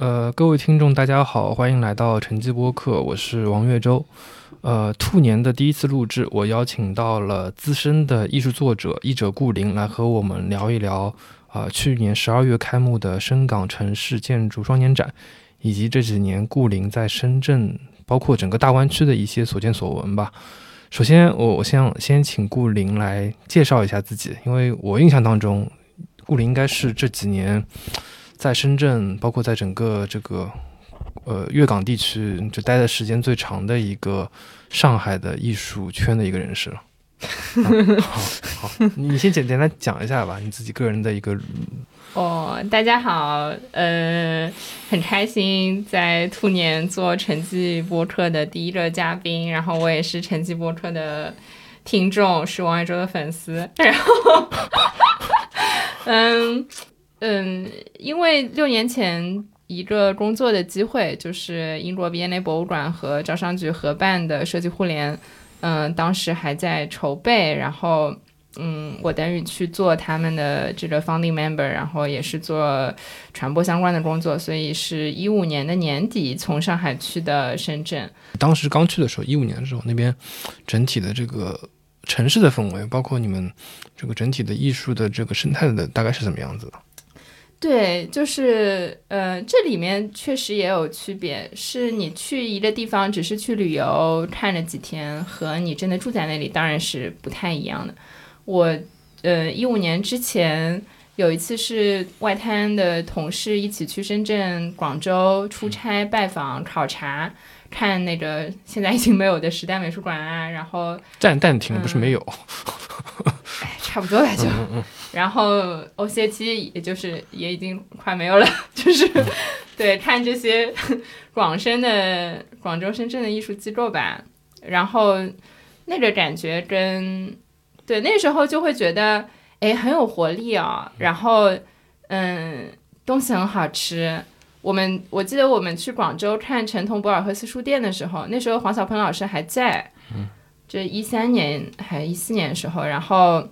呃，各位听众，大家好，欢迎来到晨记播客，我是王月洲。呃，兔年的第一次录制，我邀请到了资深的艺术作者译者顾林来和我们聊一聊啊，去年十二月开幕的深港城市建筑双年展，以及这几年顾林在深圳，包括整个大湾区的一些所见所闻吧。首先，我我先先请顾林来介绍一下自己，因为我印象当中，顾林应该是这几年。在深圳，包括在整个这个呃粤港地区，就待的时间最长的一个上海的艺术圈的一个人士了。好，好，你先简简单讲一下吧，你自己个人的一个。哦，大家好，呃，很开心在兔年做成绩播客的第一个嘉宾，然后我也是成绩播客的听众，是王爱洲的粉丝，然后，嗯。嗯，因为六年前一个工作的机会，就是英国 V&A 博物馆和招商局合办的设计互联，嗯，当时还在筹备，然后，嗯，我等于去做他们的这个 founding member，然后也是做传播相关的工作，所以是一五年的年底从上海去的深圳。当时刚去的时候，一五年的时候，那边整体的这个城市的氛围，包括你们这个整体的艺术的这个生态的，大概是怎么样子的？对，就是呃，这里面确实也有区别。是你去一个地方只是去旅游看了几天，和你真的住在那里，当然是不太一样的。我呃，一五年之前有一次是外滩的同事一起去深圳、广州出差拜访考察，看那个现在已经没有的时代美术馆啊，然后暂暂停不是没有，哎，差不多了就。然后 OCT 也就是也已经快没有了，就是对看这些广深的广州、深圳的艺术机构吧，然后那个感觉跟对那时候就会觉得哎很有活力啊，然后嗯东西很好吃。我们我记得我们去广州看陈同博尔赫斯书店的时候，那时候黄小鹏老师还在，嗯，这一三年还一四年的时候，然后。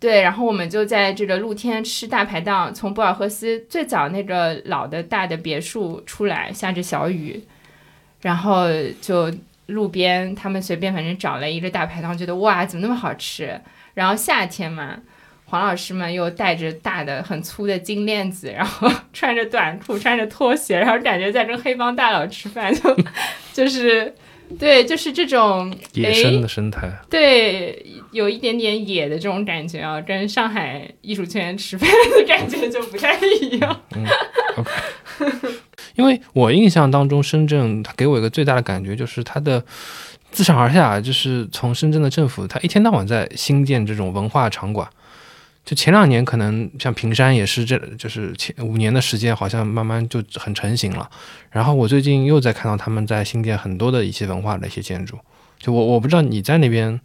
对，然后我们就在这个露天吃大排档，从博尔赫斯最早那个老的大的别墅出来，下着小雨，然后就路边他们随便反正找了一个大排档，觉得哇，怎么那么好吃？然后夏天嘛，黄老师们又带着大的很粗的金链子，然后 穿着短裤，穿着拖鞋，然后感觉在跟黑帮大佬吃饭，就 就是。对，就是这种野生的生态，对，有一点点野的这种感觉啊，跟上海艺术圈吃饭的感觉就不太一样。嗯，OK。因为我印象当中，深圳它给我一个最大的感觉就是它的自上而下，就是从深圳的政府，它一天到晚在新建这种文化场馆。就前两年可能像平山也是，这就是前五年的时间，好像慢慢就很成型了。然后我最近又在看到他们在新建很多的一些文化的一些建筑。就我我不知道你在那边，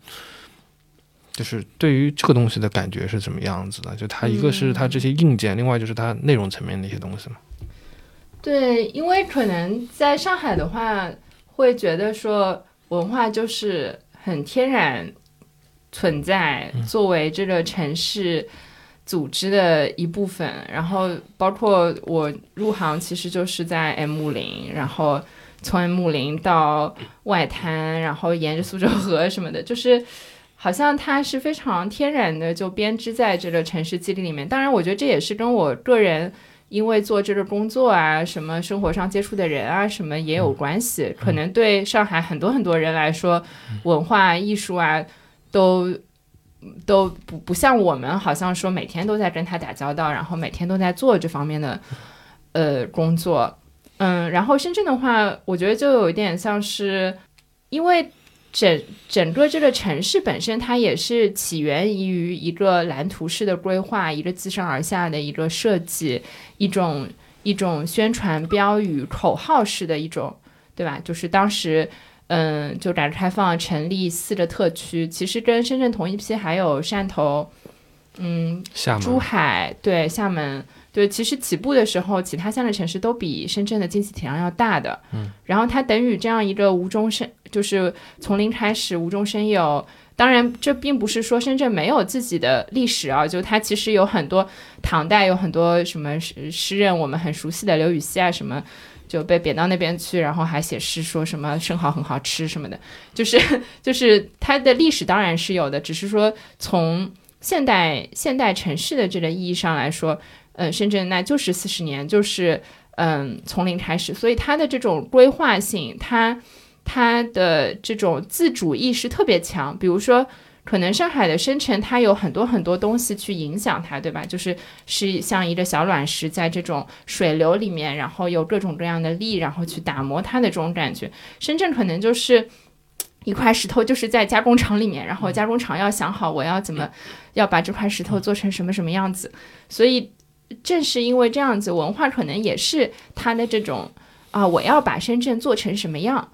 就是对于这个东西的感觉是怎么样子的？就它一个是它这些硬件，另外就是它内容层面的一些东西嘛。对，因为可能在上海的话，会觉得说文化就是很天然。存在作为这个城市组织的一部分，然后包括我入行其实就是在 M 零，然后从 M 零到外滩，然后沿着苏州河什么的，就是好像它是非常天然的就编织在这个城市肌理里面。当然，我觉得这也是跟我个人因为做这个工作啊，什么生活上接触的人啊，什么也有关系。可能对上海很多很多人来说，文化艺术啊。都都不不像我们，好像说每天都在跟他打交道，然后每天都在做这方面的呃工作，嗯，然后深圳的话，我觉得就有一点像是，因为整整个这个城市本身，它也是起源于一个蓝图式的规划，一个自上而下的一个设计，一种一种宣传标语口号式的一种，对吧？就是当时。嗯，就改革开放成立四个特区，其实跟深圳同一批，还有汕头，嗯，珠海，对，厦门，对，其实起步的时候，其他三个城市都比深圳的经济体量要大的。嗯，然后它等于这样一个无中生，就是从零开始无中生有，当然，这并不是说深圳没有自己的历史啊，就它其实有很多唐代有很多什么诗诗人，我们很熟悉的刘禹锡啊什么。就被贬到那边去，然后还写诗说什么生蚝很好吃什么的，就是 就是它的历史当然是有的，只是说从现代现代城市的这个意义上来说，嗯，深圳那就是四十年，就是嗯从零开始，所以它的这种规划性，它它的这种自主意识特别强，比如说。可能上海的生成，它有很多很多东西去影响它，对吧？就是是像一个小卵石在这种水流里面，然后有各种各样的力，然后去打磨它的这种感觉。深圳可能就是一块石头，就是在加工厂里面，然后加工厂要想好我要怎么要把这块石头做成什么什么样子。所以正是因为这样子，文化可能也是它的这种啊，我要把深圳做成什么样，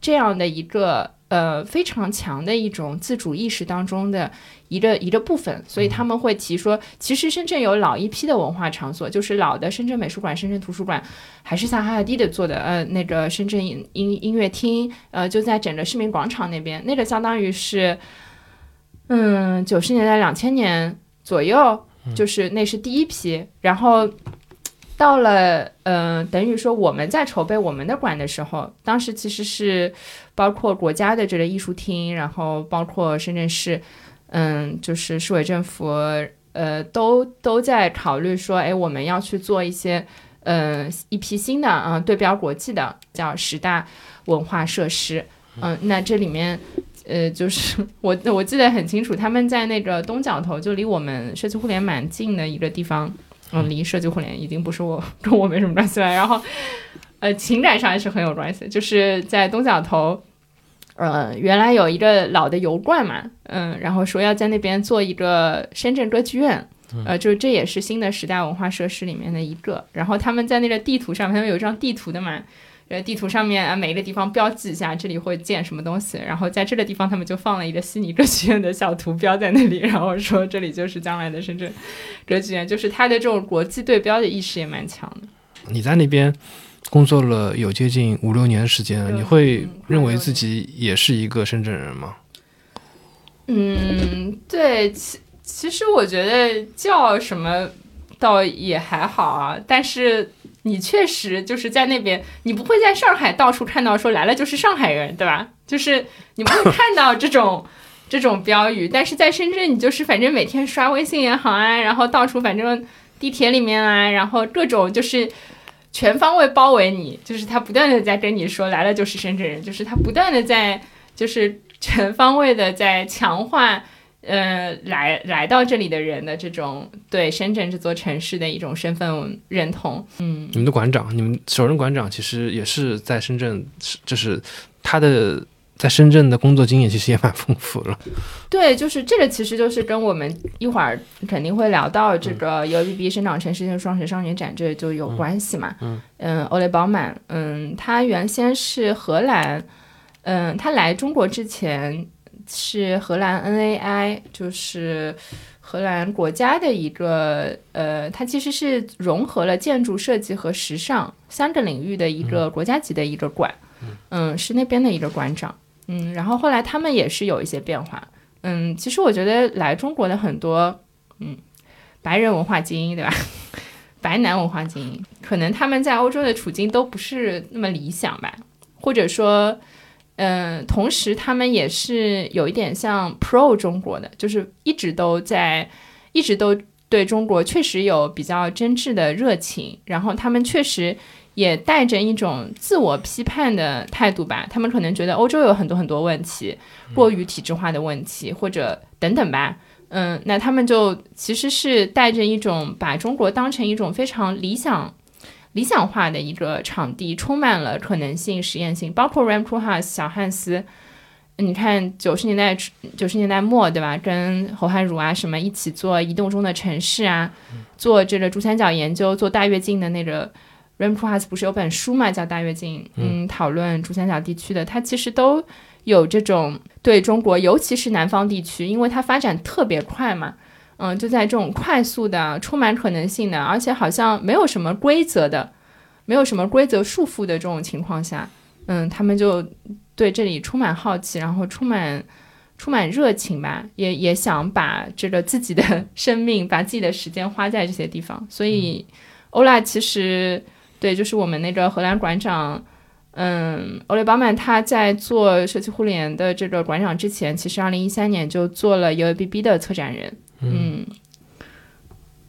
这样的一个。呃，非常强的一种自主意识当中的一个一个部分，所以他们会提说，其实深圳有老一批的文化场所，就是老的深圳美术馆、深圳图书馆，还是像哈哈迪的做的，呃，那个深圳音音乐厅，呃，就在整个市民广场那边，那个相当于是，嗯，九十年代、两千年左右，就是那是第一批，然后。到了，嗯，等于说我们在筹备我们的馆的时候，当时其实是包括国家的这个艺术厅，然后包括深圳市，嗯，就是市委政府，呃，都都在考虑说，哎，我们要去做一些，嗯，一批新的，嗯，对标国际的，叫十大文化设施，嗯，那这里面，呃，就是 我我记得很清楚，他们在那个东角头，就离我们社区互联蛮近的一个地方。嗯，离社区互联已经不是我跟我没什么关系了。然后，呃，情感上还是很有关系。就是在东角头，呃，原来有一个老的油罐嘛，嗯，然后说要在那边做一个深圳歌剧院，呃，就这也是新的时代文化设施里面的一个。然后他们在那个地图上，他们有一张地图的嘛。呃，地图上面啊，每一个地方标记一下，这里会建什么东西。然后在这个地方，他们就放了一个悉尼歌剧院的小图标在那里，然后说这里就是将来的深圳歌剧院，就是它的这种国际对标的意识也蛮强的。你在那边工作了有接近五六年时间，你会认为自己也是一个深圳人吗？嗯，对，其其实我觉得叫什么倒也还好啊，但是。你确实就是在那边，你不会在上海到处看到说来了就是上海人，对吧？就是你不会 看到这种这种标语，但是在深圳，你就是反正每天刷微信也好啊，然后到处反正地铁里面啊，然后各种就是全方位包围你，就是他不断的在跟你说来了就是深圳人，就是他不断的在就是全方位的在强化。呃，来来到这里的人的这种对深圳这座城市的一种身份认同，嗯，你们的馆长，你们首任馆长其实也是在深圳，就是他的在深圳的工作经验其实也蛮丰富了。对，就是这个，其实就是跟我们一会儿肯定会聊到这个 UBB 生长城世界双城少年展这就有关系嘛。嗯嗯，欧雷宝满，嗯，他原先是荷兰，嗯，他来中国之前。是荷兰 NAI，就是荷兰国家的一个呃，它其实是融合了建筑设计和时尚三个领域的一个国家级的一个馆，嗯，是那边的一个馆长，嗯，然后后来他们也是有一些变化，嗯，其实我觉得来中国的很多嗯白人文化精英，对吧？白男文化精英，可能他们在欧洲的处境都不是那么理想吧，或者说。嗯，同时他们也是有一点像 Pro 中国的，就是一直都在，一直都对中国确实有比较真挚的热情，然后他们确实也带着一种自我批判的态度吧。他们可能觉得欧洲有很多很多问题，过于体制化的问题，或者等等吧。嗯，那他们就其实是带着一种把中国当成一种非常理想。理想化的一个场地，充满了可能性、实验性，包括 r a m c o House 小汉斯。你看九十年代九十年代末，对吧？跟侯汉儒啊什么一起做移动中的城市啊，做这个珠三角研究，做大跃进的那个 r a m p o House 不是有本书嘛，叫《大跃进》，嗯，讨论珠三角地区的，它其实都有这种对中国，尤其是南方地区，因为它发展特别快嘛。嗯，就在这种快速的、充满可能性的，而且好像没有什么规则的、没有什么规则束缚的这种情况下，嗯，他们就对这里充满好奇，然后充满充满热情吧，也也想把这个自己的 生命、把自己的时间花在这些地方。所以，欧拉其实对，就是我们那个荷兰馆长，嗯，欧雷巴曼他在做社区互联的这个馆长之前，其实二零一三年就做了 UABB 的策展人，嗯，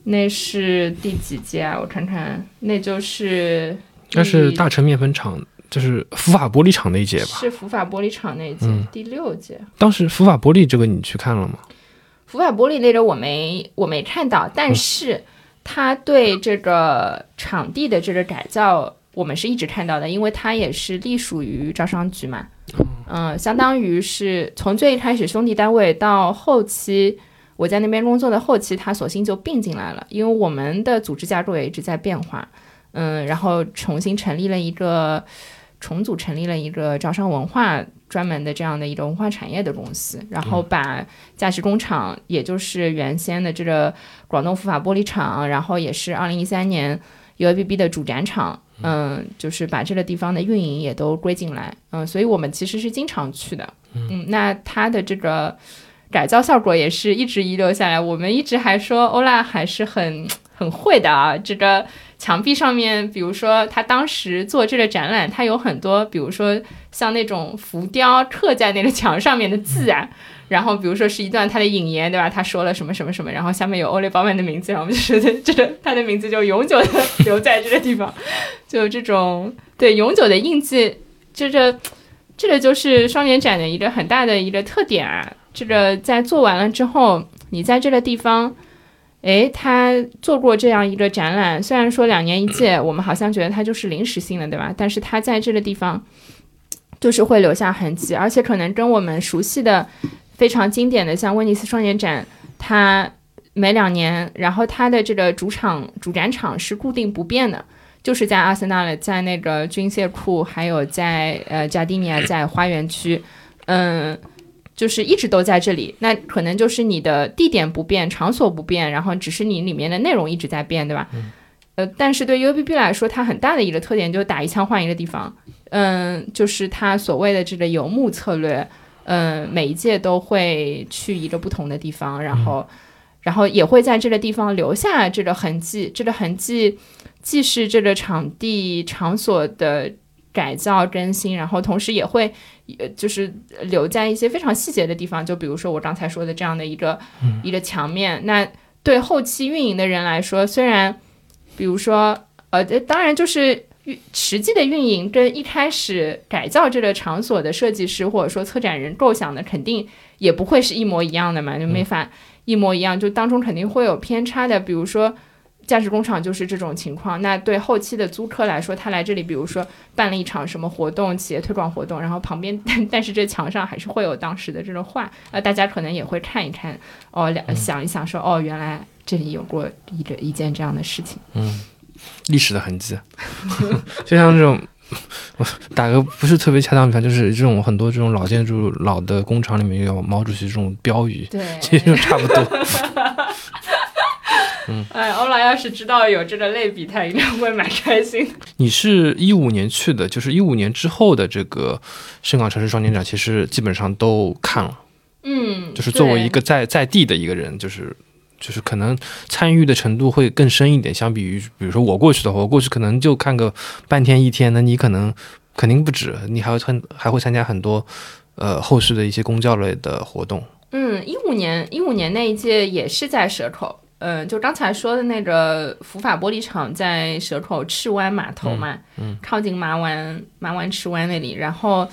那是第几届啊？我看看，那就是那是大成面粉厂。就是福法玻璃厂那一届吧，是福法玻璃厂那一届，第六届。当时福法玻璃这个你去看了吗？福法玻璃那个我没我没看到，但是他对这个场地的这个改造，我们是一直看到的，因为它也是隶属于招商局嘛。嗯，相当于是从最一开始兄弟单位到后期我在那边工作的后期，他索性就并进来了，因为我们的组织架构也一直在变化。嗯，然后重新成立了一个。重组成立了一个招商文化专门的这样的一个文化产业的公司，然后把价值工厂，也就是原先的这个广东福法玻璃厂，然后也是二零一三年 UABB 的主展场，嗯，就是把这个地方的运营也都归进来，嗯，所以我们其实是经常去的，嗯，那它的这个改造效果也是一直遗留下来，我们一直还说欧拉还是很 很会的啊，这个。墙壁上面，比如说他当时做这个展览，他有很多，比如说像那种浮雕刻在那个墙上面的字啊，然后比如说是一段他的引言，对吧？他说了什么什么什么，然后下面有欧雷鲍曼的名字，然后我们就觉得这个他的名字就永久的留在这个地方，就这种对永久的印记，这这这个就是双年展的一个很大的一个特点啊。这个在做完了之后，你在这个地方。诶，他做过这样一个展览，虽然说两年一届，我们好像觉得它就是临时性的，对吧？但是它在这个地方，就是会留下痕迹，而且可能跟我们熟悉的非常经典的像威尼斯双年展，它每两年，然后它的这个主场主展场是固定不变的，就是在阿森纳的，在那个军械库，还有在呃加蒂尼亚，在花园区，嗯。就是一直都在这里，那可能就是你的地点不变，场所不变，然后只是你里面的内容一直在变，对吧？呃，但是对 UABB 来说，它很大的一个特点就是打一枪换一个地方。嗯，就是它所谓的这个游牧策略，嗯，每一届都会去一个不同的地方，然后，然后也会在这个地方留下这个痕迹。这个痕迹既是这个场地场所的。改造更新，然后同时也会，呃，就是留在一些非常细节的地方，就比如说我刚才说的这样的一个一个墙面。那对后期运营的人来说，虽然，比如说，呃，当然就是实际的运营跟一开始改造这个场所的设计师或者说策展人构想的肯定也不会是一模一样的嘛，就没法一模一样，就当中肯定会有偏差的，比如说。价值工厂就是这种情况。那对后期的租客来说，他来这里，比如说办了一场什么活动，企业推广活动，然后旁边，但是这墙上还是会有当时的这种画，呃，大家可能也会看一看，哦，两想一想，说，哦，原来这里有过一个一件这样的事情。嗯，历史的痕迹，就像这种，我打个不是特别恰当比方，就是这种很多这种老建筑、老的工厂里面有毛主席这种标语，对，其实就差不多。嗯，哎，欧拉要是知道有这个类比，他一定会蛮开心。你是一五年去的，就是一五年之后的这个深港城市双年展，其实基本上都看了。嗯，就是作为一个在在地的一个人，就是就是可能参与的程度会更深一点，相比于比如说我过去的话，我过去可能就看个半天一天，那你可能肯定不止，你还会参还会参加很多呃后续的一些公教类的活动。嗯，一五年一五年那一届也是在蛇口。嗯，就刚才说的那个福法玻璃厂在蛇口赤湾码头嘛，嗯，靠近麻湾麻湾赤湾那里。然后，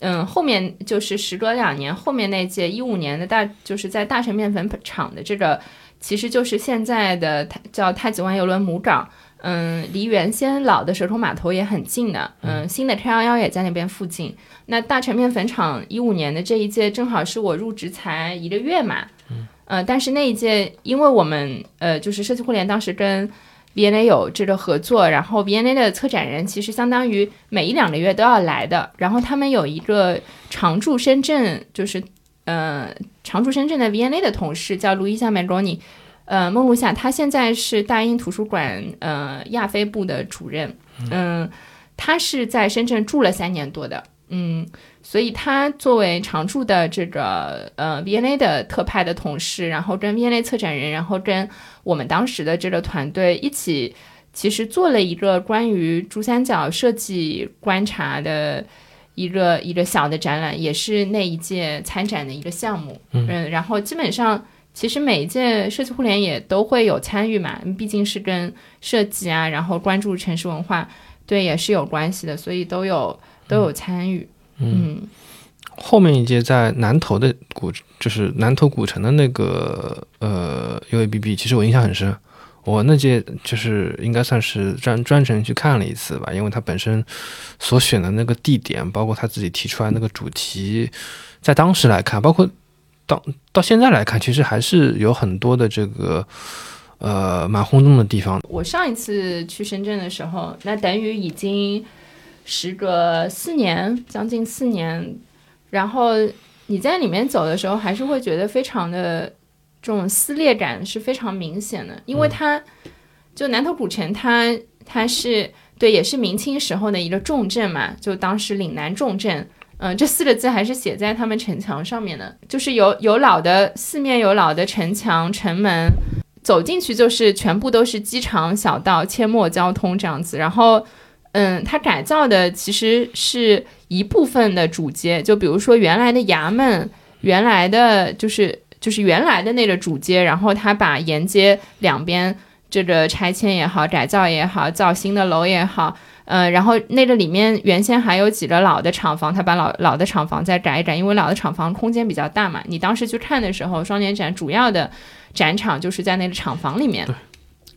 嗯，后面就是时隔两年，后面那届一五年的大，就是在大成面粉厂的这个，其实就是现在的叫太子湾邮轮母港，嗯，离原先老的蛇口码头也很近的，嗯，新的 K 幺幺也在那边附近。那大成面粉厂一五年的这一届，正好是我入职才一个月嘛。呃，但是那一届，因为我们呃，就是设计互联当时跟 V&A 有这个合作，然后 V&A 的策展人其实相当于每一两个月都要来的，然后他们有一个常驻深圳，就是呃常驻深圳的 VNA 的同事叫卢伊夏梅罗尼，呃梦露夏，他现在是大英图书馆呃亚非部的主任，嗯，他是在深圳住了三年多的。嗯，所以他作为常驻的这个呃 V&A 的特派的同事，然后跟 V&A 策展人，然后跟我们当时的这个团队一起，其实做了一个关于珠三角设计观察的一个一个小的展览，也是那一届参展的一个项目。嗯，然后基本上其实每一届设计互联也都会有参与嘛，毕竟是跟设计啊，然后关注城市文化，对，也是有关系的，所以都有。都有参与，嗯，后面一届在南头的古，就是南头古城的那个呃 U A B B，其实我印象很深。我那届就是应该算是专专程去看了一次吧，因为他本身所选的那个地点，包括他自己提出来那个主题，在当时来看，包括到到现在来看，其实还是有很多的这个呃蛮轰动的地方。我上一次去深圳的时候，那等于已经。时隔四年，将近四年，然后你在里面走的时候，还是会觉得非常的这种撕裂感是非常明显的，因为它就南头古城，它它是对，也是明清时候的一个重镇嘛，就当时岭南重镇，嗯，这四个字还是写在他们城墙上面的，就是有有老的四面有老的城墙城门，走进去就是全部都是机场小道阡陌交通这样子，然后。嗯，它改造的其实是一部分的主街，就比如说原来的衙门，原来的就是就是原来的那个主街，然后它把沿街两边这个拆迁也好，改造也好，造新的楼也好，嗯，然后那个里面原先还有几个老的厂房，它把老老的厂房再改一改，因为老的厂房空间比较大嘛。你当时去看的时候，双年展主要的展场就是在那个厂房里面，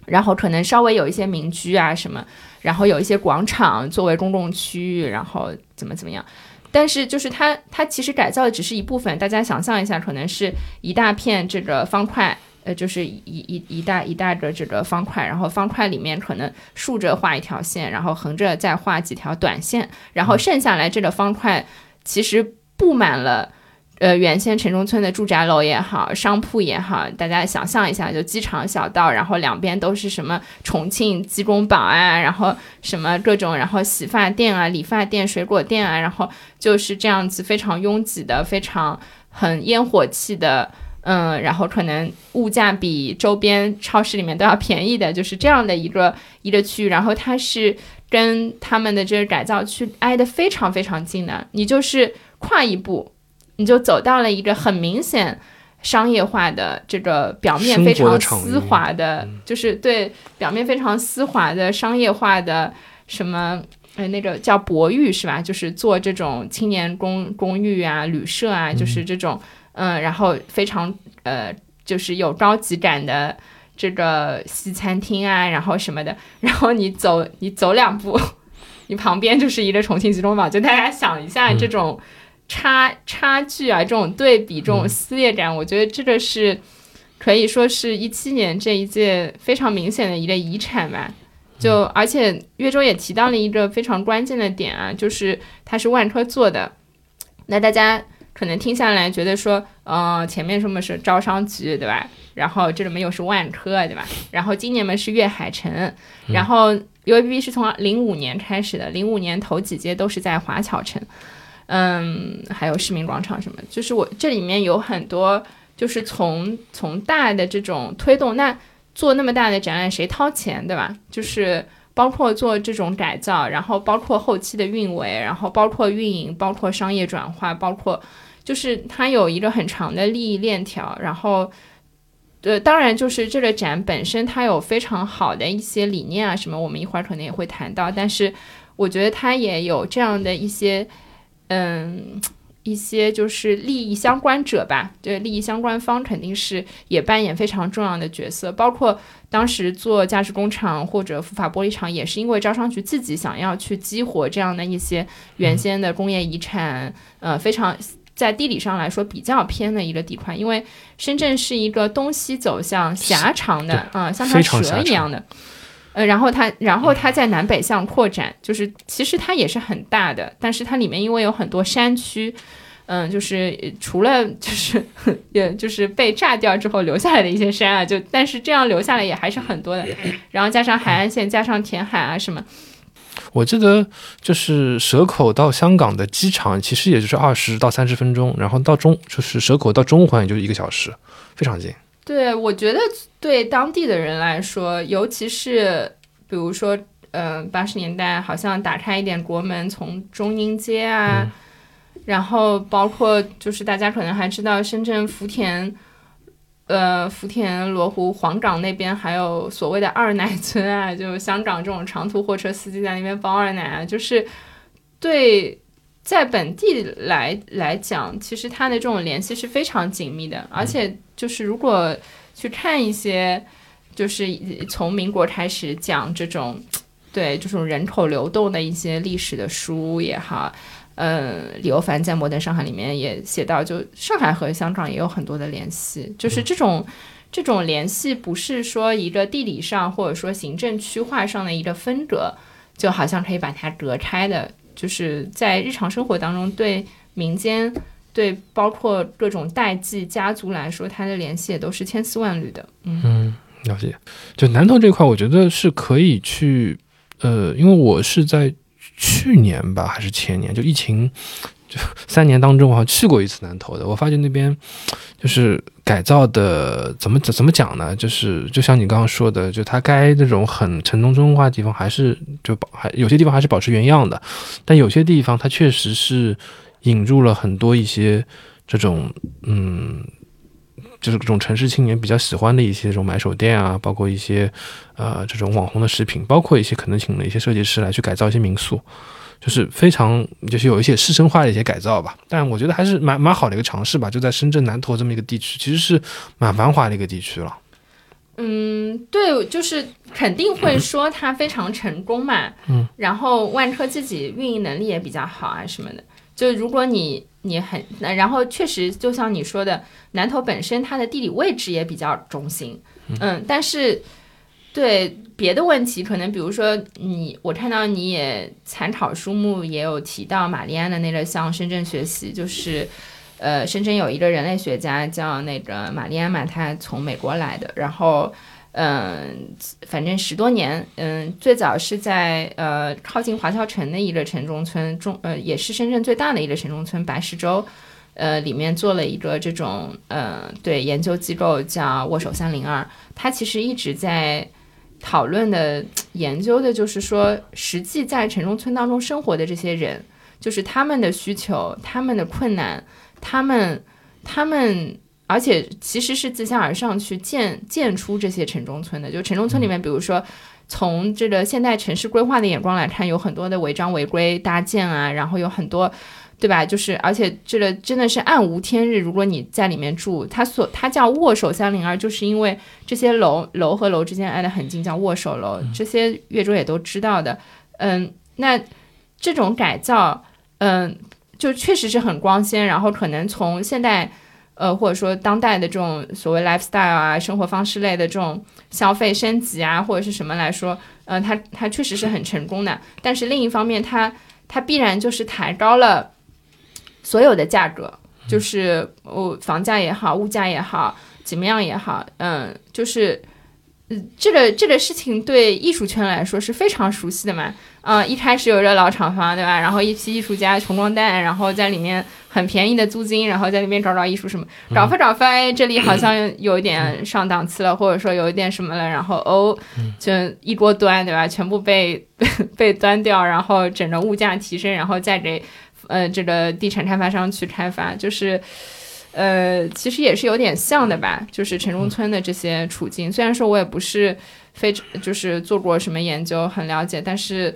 然后可能稍微有一些民居啊什么。然后有一些广场作为公共区域，然后怎么怎么样，但是就是它它其实改造的只是一部分。大家想象一下，可能是一大片这个方块，呃，就是一一一大一大个这个方块，然后方块里面可能竖着画一条线，然后横着再画几条短线，然后剩下来这个方块其实布满了。呃，原先城中村的住宅楼也好，商铺也好，大家想象一下，就机场小道，然后两边都是什么重庆鸡公煲啊，然后什么各种，然后洗发店啊、理发店、水果店啊，然后就是这样子非常拥挤的、非常很烟火气的，嗯，然后可能物价比周边超市里面都要便宜的，就是这样的一个一个区域，然后它是跟他们的这个改造区挨得非常非常近的，你就是跨一步。你就走到了一个很明显商业化的这个表面非常丝滑的，就是对表面非常丝滑的商业化的什么，呃，那个叫博寓是吧？就是做这种青年公公寓啊、旅社啊，就是这种，嗯，然后非常呃，就是有高级感的这个西餐厅啊，然后什么的，然后你走你走两步，你旁边就是一个重庆集中堡，就大家想一下这种。差差距啊，这种对比，这种撕裂感，我觉得这个是可以说是一七年这一届非常明显的一个遗产吧。就而且岳州也提到了一个非常关键的点啊，就是它是万科做的。那大家可能听下来觉得说，嗯，前面什么是招商局对吧？然后这里面又是万科对吧？然后今年嘛是粤海城，然后 U A B B 是从零五年开始的，零五年头几届都是在华侨城。嗯，还有市民广场什么，就是我这里面有很多，就是从从大的这种推动，那做那么大的展览谁掏钱，对吧？就是包括做这种改造，然后包括后期的运维，然后包括运营，包括商业转化，包括就是它有一个很长的利益链条，然后呃，当然就是这个展本身它有非常好的一些理念啊什么，我们一会儿可能也会谈到，但是我觉得它也有这样的一些。嗯，一些就是利益相关者吧，对利益相关方肯定是也扮演非常重要的角色。包括当时做价值工厂或者福法玻璃厂，也是因为招商局自己想要去激活这样的一些原先的工业遗产，呃，非常在地理上来说比较偏的一个地块。因为深圳是一个东西走向狭长的，啊，像条蛇一样的。呃，然后它，然后它在南北向扩展，就是其实它也是很大的，但是它里面因为有很多山区，嗯，就是除了就是，也就是被炸掉之后留下来的一些山啊，就但是这样留下来也还是很多的，然后加上海岸线，加上填海啊什么。我记得就是蛇口到香港的机场，其实也就是二十到三十分钟，然后到中就是蛇口到中环也就一个小时，非常近。对，我觉得对当地的人来说，尤其是比如说，嗯，八十年代好像打开一点国门，从中英街啊，然后包括就是大家可能还知道深圳福田。呃，福田罗湖黄岗那边还有所谓的二奶村啊，就香港这种长途货车司机在那边包二奶啊，就是对在本地来来讲，其实他的这种联系是非常紧密的。而且就是如果去看一些，就是从民国开始讲这种对这种人口流动的一些历史的书也好。嗯，李欧凡在《摩登上海》里面也写到，就上海和香港也有很多的联系，就是这种这种联系不是说一个地理上或者说行政区划上的一个分隔，就好像可以把它隔开的，就是在日常生活当中，对民间，对包括各种代际家族来说，它的联系也都是千丝万缕的。嗯，了解。就南头这块，我觉得是可以去，呃，因为我是在。去年吧，还是前年，就疫情，就 三年当中，我好像去过一次南头的。我发现那边就是改造的，怎么怎怎么讲呢？就是就像你刚刚说的，就它该那种很城中村化的地方，还是就保还有些地方还是保持原样的，但有些地方它确实是引入了很多一些这种嗯。就是这种城市青年比较喜欢的一些这种买手店啊，包括一些呃这种网红的食品，包括一些可能请了一些设计师来去改造一些民宿，就是非常就是有一些市生化的一些改造吧。但我觉得还是蛮蛮好的一个尝试吧。就在深圳南头这么一个地区，其实是蛮繁华的一个地区了。嗯，对，就是肯定会说它非常成功嘛。嗯。然后万科自己运营能力也比较好啊什么的。就如果你你很，然后确实就像你说的，南头本身它的地理位置也比较中心，嗯，但是对别的问题，可能比如说你，我看到你也参考书目也有提到玛丽安的那个向深圳学习，就是呃，深圳有一个人类学家叫那个玛丽安嘛，他从美国来的，然后。嗯，反正十多年，嗯，最早是在呃靠近华侨城的一个城中村，中呃也是深圳最大的一个城中村白石洲，呃里面做了一个这种呃对研究机构叫握手三零二，他其实一直在讨论的研究的就是说，实际在城中村当中生活的这些人，就是他们的需求、他们的困难、他们他们。而且其实是自下而上去建建出这些城中村的，就城中村里面，比如说从这个现代城市规划的眼光来看，有很多的违章违规搭建啊，然后有很多，对吧？就是而且这个真的是暗无天日。如果你在里面住，它所它叫握手三零二，就是因为这些楼楼和楼之间挨得很近，叫握手楼。这些岳州也都知道的。嗯，那这种改造，嗯，就确实是很光鲜，然后可能从现代。呃，或者说当代的这种所谓 lifestyle 啊，生活方式类的这种消费升级啊，或者是什么来说，呃，它它确实是很成功的。但是另一方面，它它必然就是抬高了所有的价格，就是哦，房价也好，物价也好，怎么样也好，嗯，就是。嗯，这个这个事情对艺术圈来说是非常熟悉的嘛。嗯，一开始有个老厂房，对吧？然后一批艺术家穷光蛋，然后在里面很便宜的租金，然后在那边找找艺术什么，找发找发，哎，这里好像有一点上档次了，或者说有一点什么了，然后哦，就一锅端，对吧？全部被 被端掉，然后整个物价提升，然后再给呃这个地产开发商去开发，就是。呃，其实也是有点像的吧，就是城中村的这些处境。虽然说我也不是非就是做过什么研究，很了解，但是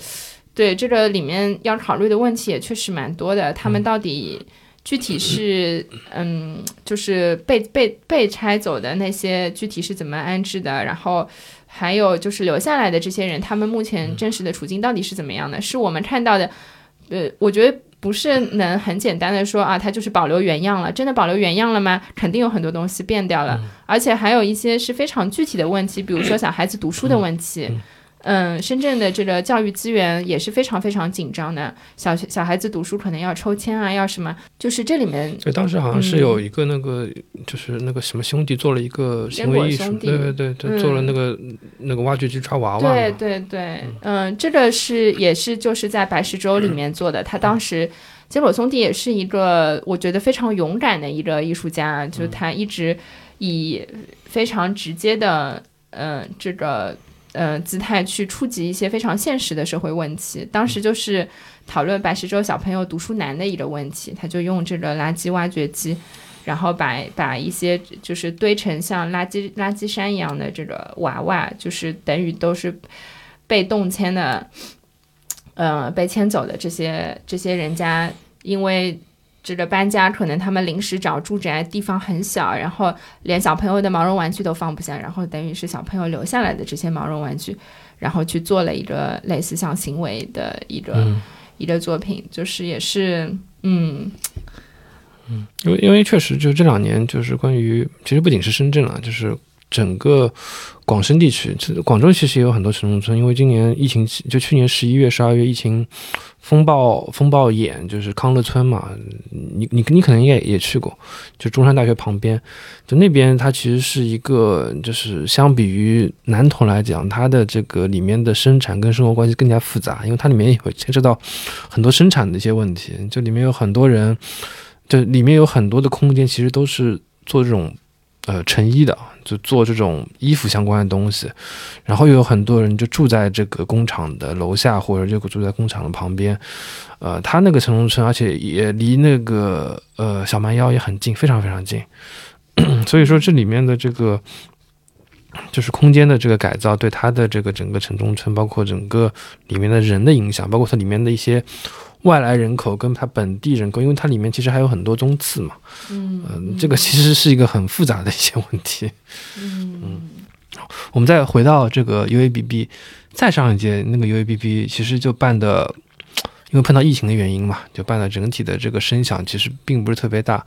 对这个里面要考虑的问题也确实蛮多的。他们到底具体是嗯，就是被被被拆走的那些具体是怎么安置的？然后还有就是留下来的这些人，他们目前真实的处境到底是怎么样的？是我们看到的？呃，我觉得。不是能很简单的说啊，它就是保留原样了。真的保留原样了吗？肯定有很多东西变掉了，而且还有一些是非常具体的问题，比如说小孩子读书的问题，嗯，深圳的这个教育资源也是非常非常紧张的，小小孩子读书可能要抽签啊，要什么，就是这里面。对，当时好像是有一个那个，就是那个什么兄弟做了一个行为艺术，对对对对，做了那个那个挖掘机抓娃娃。对对对，嗯，这个是也是就是在白石洲里面做的，他当时杰果兄弟也是一个我觉得非常勇敢的一个艺术家，就是他一直以非常直接的，嗯，这个。呃，姿态去触及一些非常现实的社会问题。当时就是讨论白石洲小朋友读书难的一个问题，他就用这个垃圾挖掘机，然后把把一些就是堆成像垃圾垃圾山一样的这个娃娃，就是等于都是被动迁的，呃，被迁走的这些这些人家，因为。这个搬家可能他们临时找住宅地方很小，然后连小朋友的毛绒玩具都放不下，然后等于是小朋友留下来的这些毛绒玩具，然后去做了一个类似像行为的一个一个作品，就是也是嗯。嗯，因为因为确实就这两年就是关于其实不仅是深圳了，就是整个广深地区，广州其实也有很多城中村，因为今年疫情就去年十一月十二月疫情。风暴风暴眼就是康乐村嘛，你你你可能应该也去过，就中山大学旁边，就那边它其实是一个，就是相比于南头来讲，它的这个里面的生产跟生活关系更加复杂，因为它里面也会牵涉到很多生产的一些问题，就里面有很多人，就里面有很多的空间，其实都是做这种呃成衣的。就做这种衣服相关的东西，然后有很多人就住在这个工厂的楼下，或者就住在工厂的旁边。呃，他那个城中村，而且也离那个呃小蛮腰也很近，非常非常近。所以说，这里面的这个就是空间的这个改造，对他的这个整个城中村，包括整个里面的人的影响，包括它里面的一些。外来人口跟它本地人口，因为它里面其实还有很多宗次嘛，嗯，这个其实是一个很复杂的一些问题，嗯。嗯，我们再回到这个 UABB，再上一届那个 UABB 其实就办的，因为碰到疫情的原因嘛，就办的整体的这个声响其实并不是特别大，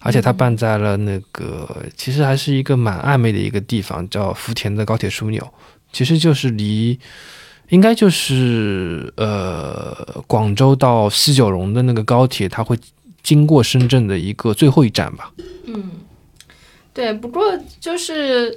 而且它办在了那个其实还是一个蛮暧昧的一个地方，叫福田的高铁枢纽，其实就是离。应该就是呃，广州到西九龙的那个高铁，它会经过深圳的一个最后一站吧？嗯，对。不过就是，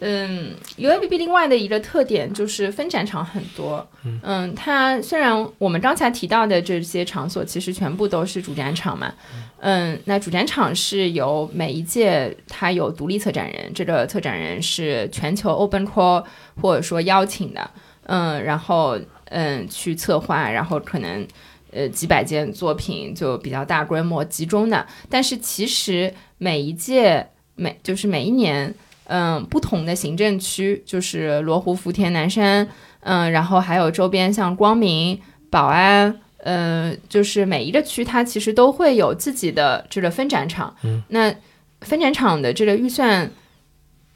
嗯，UABB 另外的一个特点就是分展场很多。嗯，它虽然我们刚才提到的这些场所其实全部都是主展场嘛，嗯，那主展场是由每一届它有独立策展人，这个策展人是全球 Open Call 或者说邀请的。嗯，然后嗯去策划，然后可能呃几百件作品就比较大规模集中的。但是其实每一届每就是每一年，嗯不同的行政区，就是罗湖、福田、南山，嗯，然后还有周边像光明、宝安，嗯，就是每一个区它其实都会有自己的这个分展场。嗯，那分展场的这个预算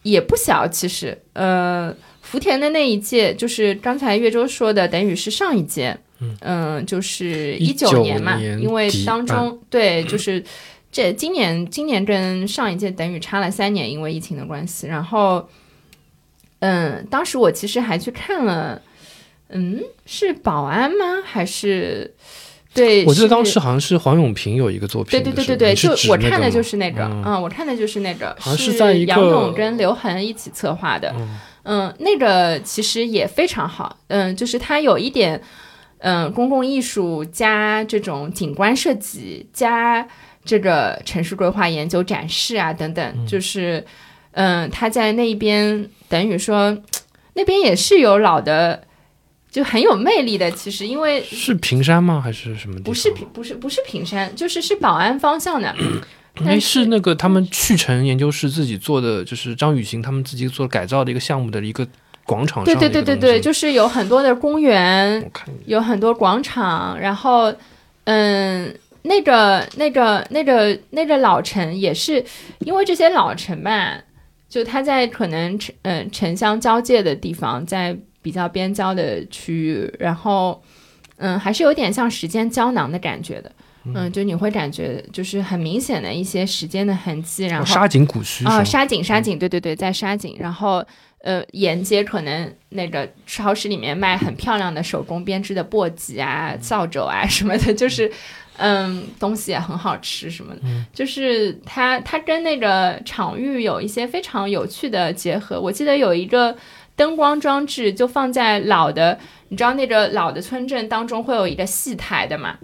也不小，其实呃。福田的那一届，就是刚才岳州说的，等于是上一届，嗯，就是一九年嘛，因为当中对，就是这今年今年跟上一届等于差了三年，因为疫情的关系。然后，嗯，当时我其实还去看了，嗯，是保安吗？还是对？我记得当时好像是黄永平有一个作品，对对对对对，就我看的就是那个，嗯，我看的就是那个，好像是在杨勇跟刘恒一起策划的。嗯，那个其实也非常好。嗯，就是它有一点，嗯，公共艺术加这种景观设计加这个城市规划研究展示啊等等，就是，嗯，他在那边等于说，那边也是有老的，就很有魅力的。其实因为是平山吗？还是什么？不是平，不是不是平山，就是是宝安方向的。哎，是那个他们去城研究室自己做的，就是张雨晴他们自己做改造的一个项目的一个广场。对对对对对，就是有很多的公园，有很多广场，然后嗯，那个那个那个那个老城也是，因为这些老城吧，就它在可能城嗯城乡交界的地方，在比较边郊的区域，然后嗯还是有点像时间胶囊的感觉的。嗯，就你会感觉就是很明显的一些时间的痕迹，然后沙井古墟啊，沙井沙井，对对对，在沙井，然后呃，沿街可能那个超市里面卖很漂亮的手工编织的簸箕啊、扫帚啊什么的，就是嗯，东西也很好吃什么的，就是它它跟那个场域有一些非常有趣的结合。我记得有一个灯光装置就放在老的，你知道那个老的村镇当中会有一个戏台的嘛？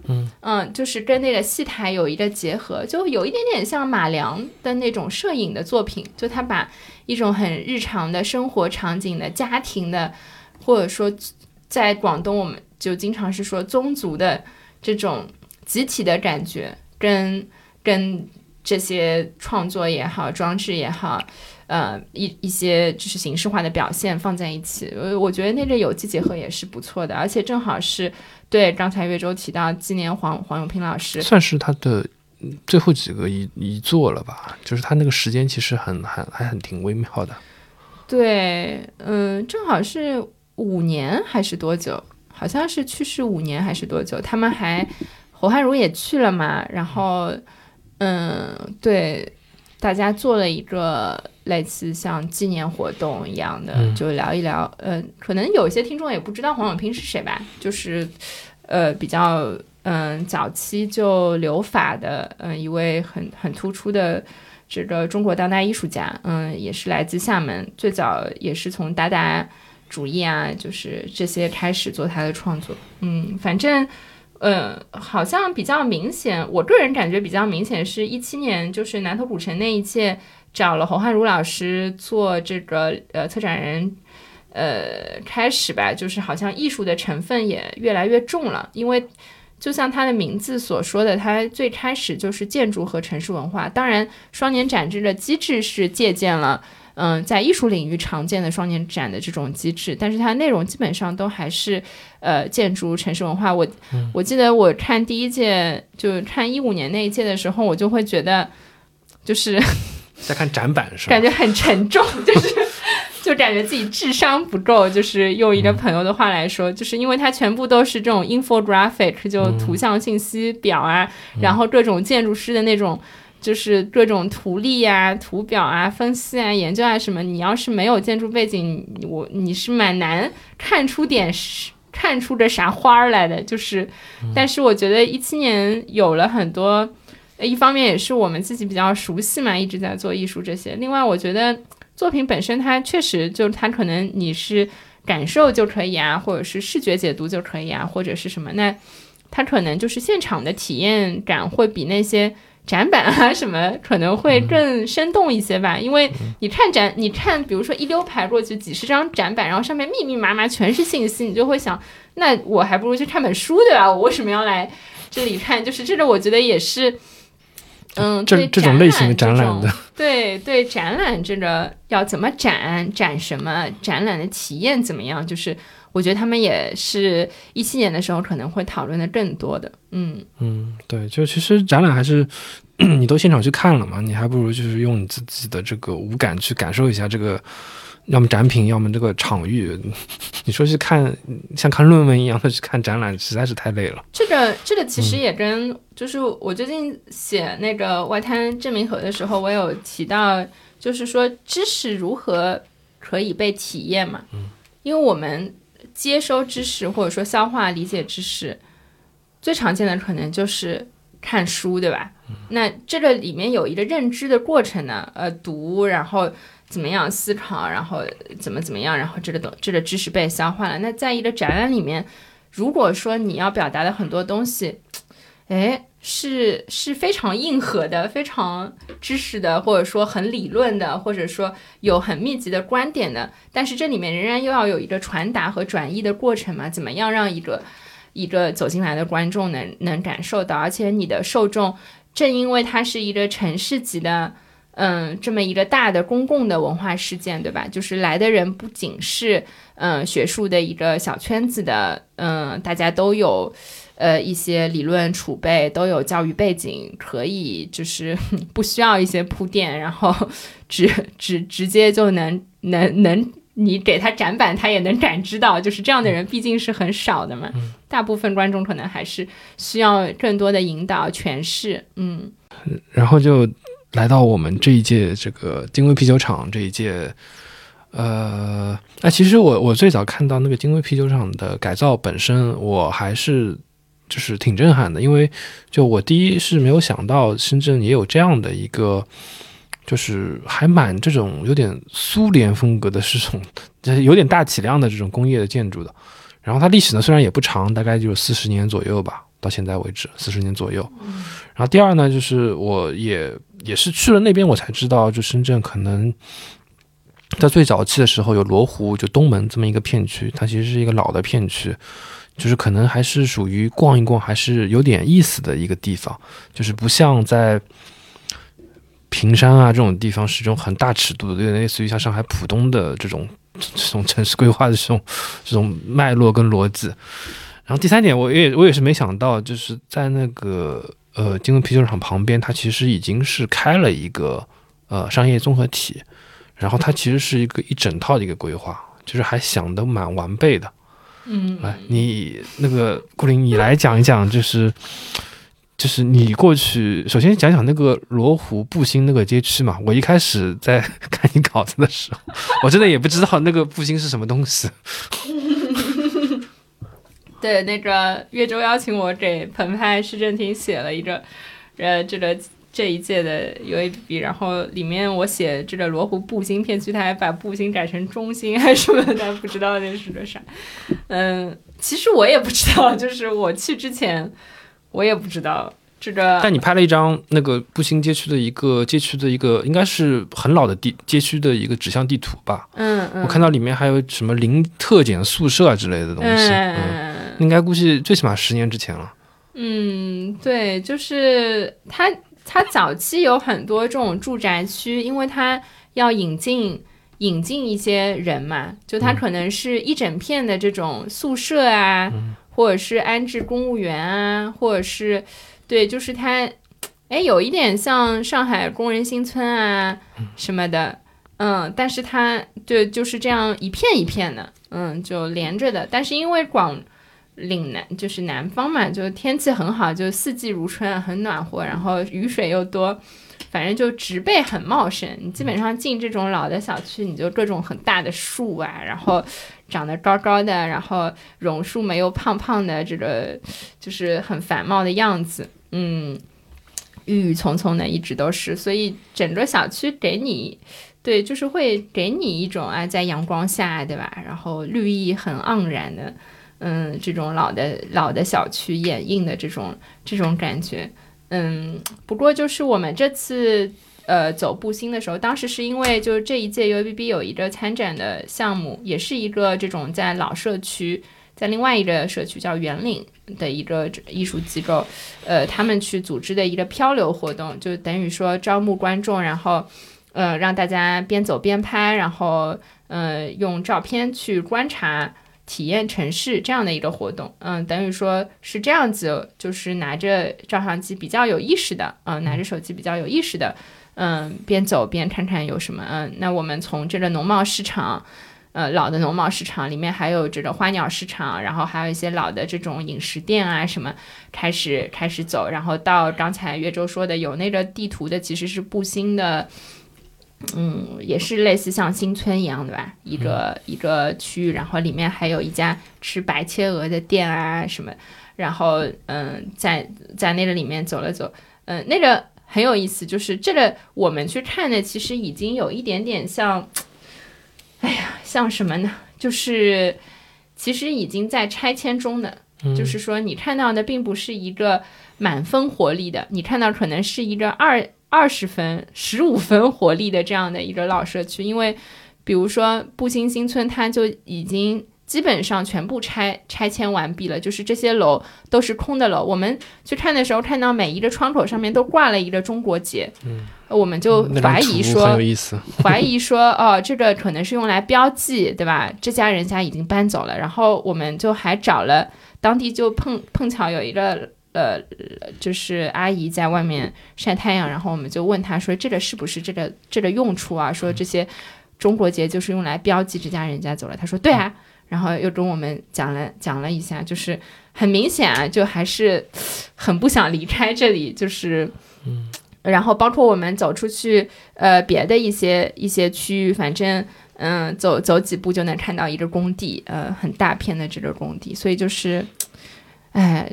嗯就是跟那个戏台有一个结合，就有一点点像马良的那种摄影的作品，就他把一种很日常的生活场景的家庭的，或者说在广东我们就经常是说宗族的这种集体的感觉，跟跟这些创作也好，装置也好。呃，一一些就是形式化的表现放在一起，呃，我觉得那个有机结合也是不错的，而且正好是对刚才岳州提到纪念黄黄永平老师，算是他的嗯最后几个遗遗作了吧？就是他那个时间其实很很还很挺微妙的。对，嗯、正好是五年还是多久？好像是去世五年还是多久？他们还侯汉儒也去了嘛，然后，嗯，对，大家做了一个类似像纪念活动一样的，嗯就聊一聊。呃，可能有一些听众也不知道黄永平是谁吧，就是呃比较嗯早期就留法的，嗯、一位很很突出的。这个中国当代艺术家，嗯，也是来自厦门，最早也是从达达主义啊，就是这些开始做他的创作。嗯，反正，呃，好像比较明显，我个人感觉比较明显是一七年，就是南头古城那一届找了侯汉儒老师做这个呃策展人。呃，开始吧，就是好像艺术的成分也越来越重了，因为就像他的名字所说的，它最开始就是建筑和城市文化。当然，双年展这个机制是借鉴了，嗯、在艺术领域常见的双年展的这种机制，但是它内容基本上都还是呃建筑、城市文化。我、我记得我看第一届，就看一五年那一届的时候，我就会觉得，就是在看展板是吧感？觉很沉重，就是就感觉自己智商不够。就是用一个朋友的话来说，就是因为它全部都是这种 infographic，就图像信息表啊，然后各种建筑师的那种。就是各种图例啊、图表啊、分析啊、研究啊什么，你要是没有建筑背景，我你是蛮难看出点是看出个啥花儿来的。就是，但是我觉得一七年有了很多，呃一方面也是我们自己比较熟悉嘛，一直在做艺术这些。另外，我觉得作品本身它确实就它可能你是感受就可以啊，或者是视觉解读就可以啊，或者是什么，那它可能就是现场的体验感会比那些。展板啊什么可能会更生动一些吧，因为你看展，你看比如说一溜排过去几十张展板，然后上面密密麻麻全是信息，你就会想，那我还不如去看本书对吧？我为什么要来这里看？就是这个，我觉得也是，嗯，这这种类型的展览的，对对，展览这个要怎么展，展什么，展览的体验怎么样？就是我觉得他们也是一七年的时候可能会讨论的更多的。嗯，嗯，对，就其实展览还是 你都现场去看了嘛，你还不如就是用你自己的这个五感去感受一下这个，要么展品，要么这个场域。你说去看像看论文一样的去看展览，实在是太累了。这个这个其实也跟、就是我最近写那个外滩证明盒的时候，我有提到，就是说知识如何可以被体验嘛。嗯，因为我们接收知识或者说消化理解知识，最常见的可能就是看书，对吧？那这个里面有一个认知的过程呢，呃，读，然后怎么样思考，然后怎么怎么样，然后这个东这个知识被消化了。那在一个展览里面，如果说你要表达的很多东西，哎，是是非常硬核的，非常知识的，或者说很理论的，或者说有很密集的观点的，但是这里面仍然又要有一个传达和转译的过程嘛？怎么样让一个一个走进来的观众能能感受到，而且你的受众正因为它是一个城市级的。嗯，这么一个大的公共的文化事件，对吧？就是来的人不仅是嗯学术的一个小圈子的，嗯，大家都有呃一些理论储备，都有教育背景，可以就是 不需要一些铺垫，然后 直直直接就能能能你给他展板，他也能感知到，就是这样的人毕竟是很少的嘛。大部分观众可能还是需要更多的引导诠释。嗯，然后就来到我们这一届这个金威啤酒厂这一届，呃，那其实我我最早看到那个金威啤酒厂的改造本身，我还是就是挺震撼的，因为就我第一是没有想到深圳也有这样的一个。就是还蛮这种有点苏联风格的这种，有点大体量的这种工业的建筑的。然后它历史呢虽然也不长，大概就四十年左右吧，到现在为止四十年左右。然后第二呢，就是我也也是去了那边，我才知道，就深圳可能在最早期的时候有罗湖，就东门这么一个片区，它其实是一个老的片区，就是可能还是属于逛一逛还是有点意思的一个地方，就是不像在。平山啊，这种地方是一种很大尺度的，有点类似于像上海浦东的这种这种城市规划的这种这种脉络跟逻辑。然后第三点，我也我也是没想到，就是在那个呃金温啤酒厂旁边，它其实已经是开了一个呃商业综合体，然后它其实是一个一整套的一个规划，就是还想的蛮完备的。嗯，来，你那个顾林，你来讲一讲，就是。就是你过去，首先讲讲那个罗湖步新那个街区嘛。我一开始在 看你稿子的时候，我真的也不知道那个步新是什么东西。对，那个岳州邀请我给澎湃市政厅写了一个，呃，这个这一届的 UAB，然后里面我写这个罗湖步行片区，他还把步行改成中心还是什么的，不知道那是个啥。嗯，其实我也不知道，就是我去之前。我也不知道这个。但你拍了一张那个步行街区的一个街区的一个，应该是很老的地街区的一个指向地图吧？嗯嗯。我看到里面还有什么零特检宿舍啊之类的东西。嗯。应该估计最起码十年之前了。嗯，对，就是它它早期有很多这种住宅区，因为它要引进引进一些人嘛，就它可能是一整片的这种宿舍啊。或者是安置公务员啊，或者是，对，就是它，哎，有一点像上海工人新村啊什么的，嗯，但是它对就是这样一片一片的，嗯，就连着的。但是因为广岭南就是南方嘛，就天气很好，就四季如春，很暖和，然后雨水又多。反正就植被很茂盛，你基本上进这种老的小区，你就各种很大的树啊，然后长得高高的，然后榕树没有胖胖的，这个就是很繁茂的样子。嗯，郁郁葱葱的一直都是，所以整个小区给你，对，就是会给你一种啊，在阳光下，对吧？然后绿意很盎然的，嗯，这种老的老的小区掩映的这种这种感觉。嗯，不过就是我们这次呃走步新的时候，当时是因为就是这一届 U B B 有一个参展的项目，也是一个这种在老社区，在另外一个社区叫圆岭的一个艺术机构，呃，他们去组织的一个漂流活动，就等于说招募观众，然后呃让大家边走边拍，然后呃用照片去观察。体验城市这样的一个活动，嗯，等于说是这样子，就是拿着照相机比较有意识的，嗯，拿着手机比较有意识的，嗯，边走边看看有什么，嗯，那我们从这个农贸市场，呃，老的农贸市场里面还有这个花鸟市场，然后还有一些老的这种饮食店啊什么，开始开始走，然后到刚才岳州说的有那个地图的，其实是步新的。嗯，也是类似像新村一样的吧，一个一个区域，然后里面还有一家吃白切鹅的店啊什么，然后嗯，在在那个里面走了走，嗯，那个很有意思，就是这个我们去看的，其实已经有一点点像，哎呀，像什么呢？就是其实已经在拆迁中的，就是说你看到的并不是一个满分活力的，你看到可能是一个二。二十分、十五分活力的这样的一个老社区，因为比如说步新新村，它就已经基本上全部拆拆迁完毕了，就是这些楼都是空的楼。我们去看的时候，看到每一个窗口上面都挂了一个中国结，嗯，我们就怀疑说，怀疑说，哦，这个可能是用来标记，对吧？这家人家已经搬走了，然后我们就还找了当地，就碰碰巧有一个。呃，就是阿姨在外面晒太阳，然后我们就问她说：“这个是不是这个这个用处啊？”说这些中国结就是用来标记这家人家走了。她说对啊，然后又跟我们讲了讲了一下，就是很明显啊，就还是很不想离开这里，就是嗯。然后包括我们走出去，呃，别的一些一些区域，反正嗯，走走几步就能看到一个工地，呃，很大片的这个工地，所以就是，哎，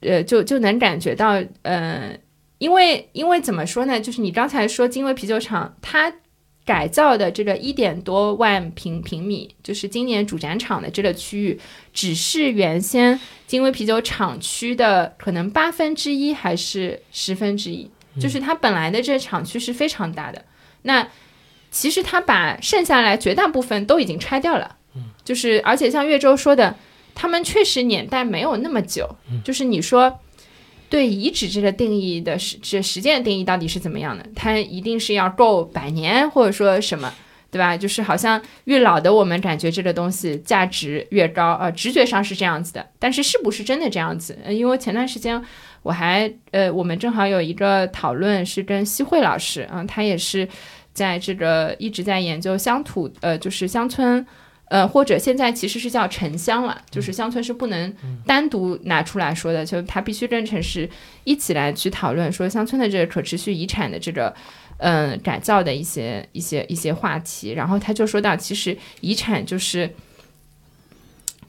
呃，就就能感觉到，呃，因为因为怎么说呢？就是你刚才说金威啤酒厂，它改造的这个一点多万平平米，就是今年主展场的这个区域，只是原先金威啤酒厂区的可能八分之一还是十分之一。就是它本来的这个厂区是非常大的，那其实它把剩下来绝大部分都已经拆掉了，就是而且像岳州说的，他们确实年代没有那么久，就是你说对遗址这个定义的时这时间的定义到底是怎么样的？它一定是要够百年，或者说什么，对吧？就是好像越老的我们感觉这个东西价值越高，呃，直觉上是这样子的，但是是不是真的这样子？因为前段时间。我还呃，我们正好有一个讨论是跟西慧老师啊，他也是在这个一直在研究乡土，呃，就是乡村，呃，或者现在其实是叫城乡了，就是乡村是不能单独拿出来说的，就它必须跟城市一起来去讨论，说乡村的这个可持续遗产的这个嗯改造的一些一些一些话题，然后他就说到，其实遗产就是。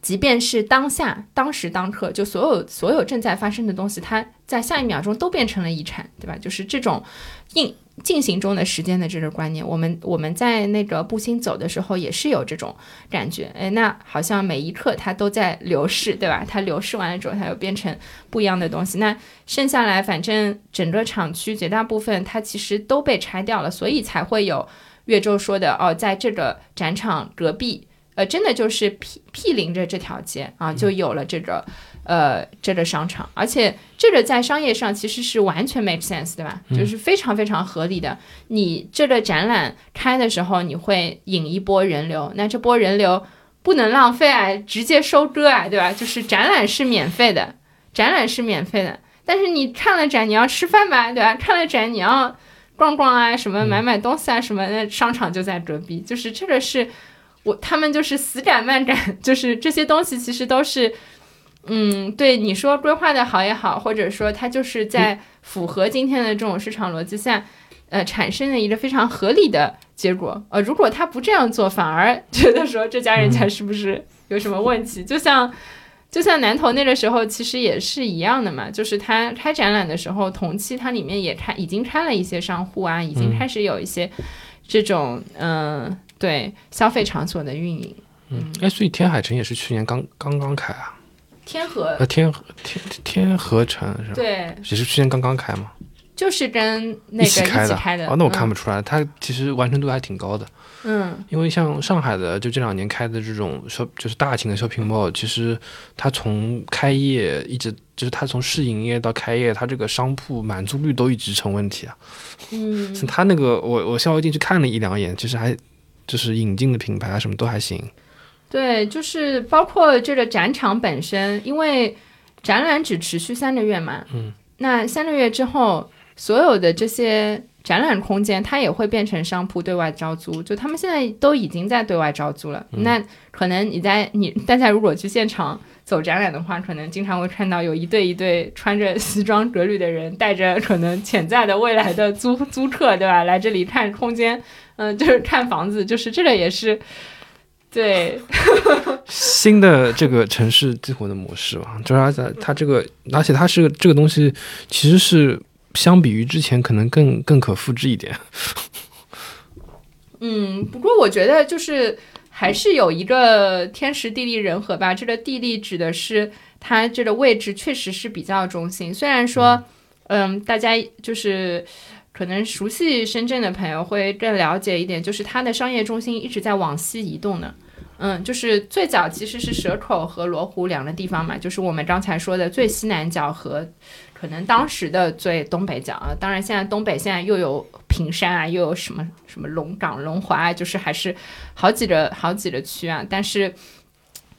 即便是当下、当时、当刻，就所有所有正在发生的东西，它在下一秒钟都变成了遗产，对吧？就是这种进进行中的时间的这个观念，我们我们在那个步行走的时候也是有这种感觉，哎，那好像每一刻它都在流逝，对吧？它流逝完了之后，它又变成不一样的东西。那剩下来，反正整个厂区绝大部分它其实都被拆掉了，所以才会有岳州说的哦，在这个展场隔壁。呃，真的就是毗毗邻着这条街啊，就有了这个，呃，这个商场，而且这个在商业上其实是完全 make sense，对吧？就是非常非常合理的。你这个展览开的时候，你会引一波人流，那这波人流不能浪费啊，直接收割啊，对吧？就是展览是免费的，展览是免费的，但是你看了展，你要吃饭吧，对吧？看了展，你要逛逛啊，什么买买东西啊，什么的，商场就在隔壁，就是这个是。我他们就是死赶慢赶，就是这些东西其实都是，嗯，对你说规划的好也好，或者说它就是在符合今天的这种市场逻辑下，呃，产生的一个非常合理的结果。呃，如果他不这样做，反而 觉得说这家人家是不是有什么问题？就像就像南头那个时候，其实也是一样的嘛，就是他开展览的时候，同期它里面也开已经开了一些商户啊，已经开始有一些这种嗯。对消费场所的运营，嗯，哎，所以天海城也是去年刚刚刚开啊，天河。呃天天天河城是吧？对，也是去年刚刚开嘛，就是跟那个一起开的，哦，那我看不出来，它其实完成度还挺高的，嗯，因为像上海的就这两年开的这种 shop 就是大型的 shopping mall，其实它从开业一直就是它从试营业到开业，它这个商铺满足率都一直成问题啊，嗯，它那个我我稍微进去看了一两眼，其实还。就是引进的品牌啊，什么都还行。对，就是包括这个展场本身，因为展览只持续三个月嘛。嗯。那三个月之后，所有的这些展览空间，它也会变成商铺对外招租。就他们现在都已经在对外招租了。那可能你在你大家如果去现场走展览的话，可能经常会看到有一对一对穿着西装革履的人，带着可能潜在的未来的租租客，对吧？来这里看空间。嗯，就是看房子，就是这个也是，对，新的这个城市激活的模式嘛，就是而且它这个，而且它是这个东西，其实是相比于之前可能更更可复制一点。嗯，不过我觉得就是还是有一个天时地利人和吧。这个地利指的是它这个位置确实是比较中心，虽然说，嗯，大家就是。可能熟悉深圳的朋友会更了解一点，就是它的商业中心一直在往西移动的。嗯，就是最早其实是蛇口和罗湖两个地方嘛，就是我们刚才说的最西南角和可能当时的最东北角啊。当然，现在东北现在又有平山啊，又有什么什么龙岗、龙华，就是还是好几个好几个区啊。但是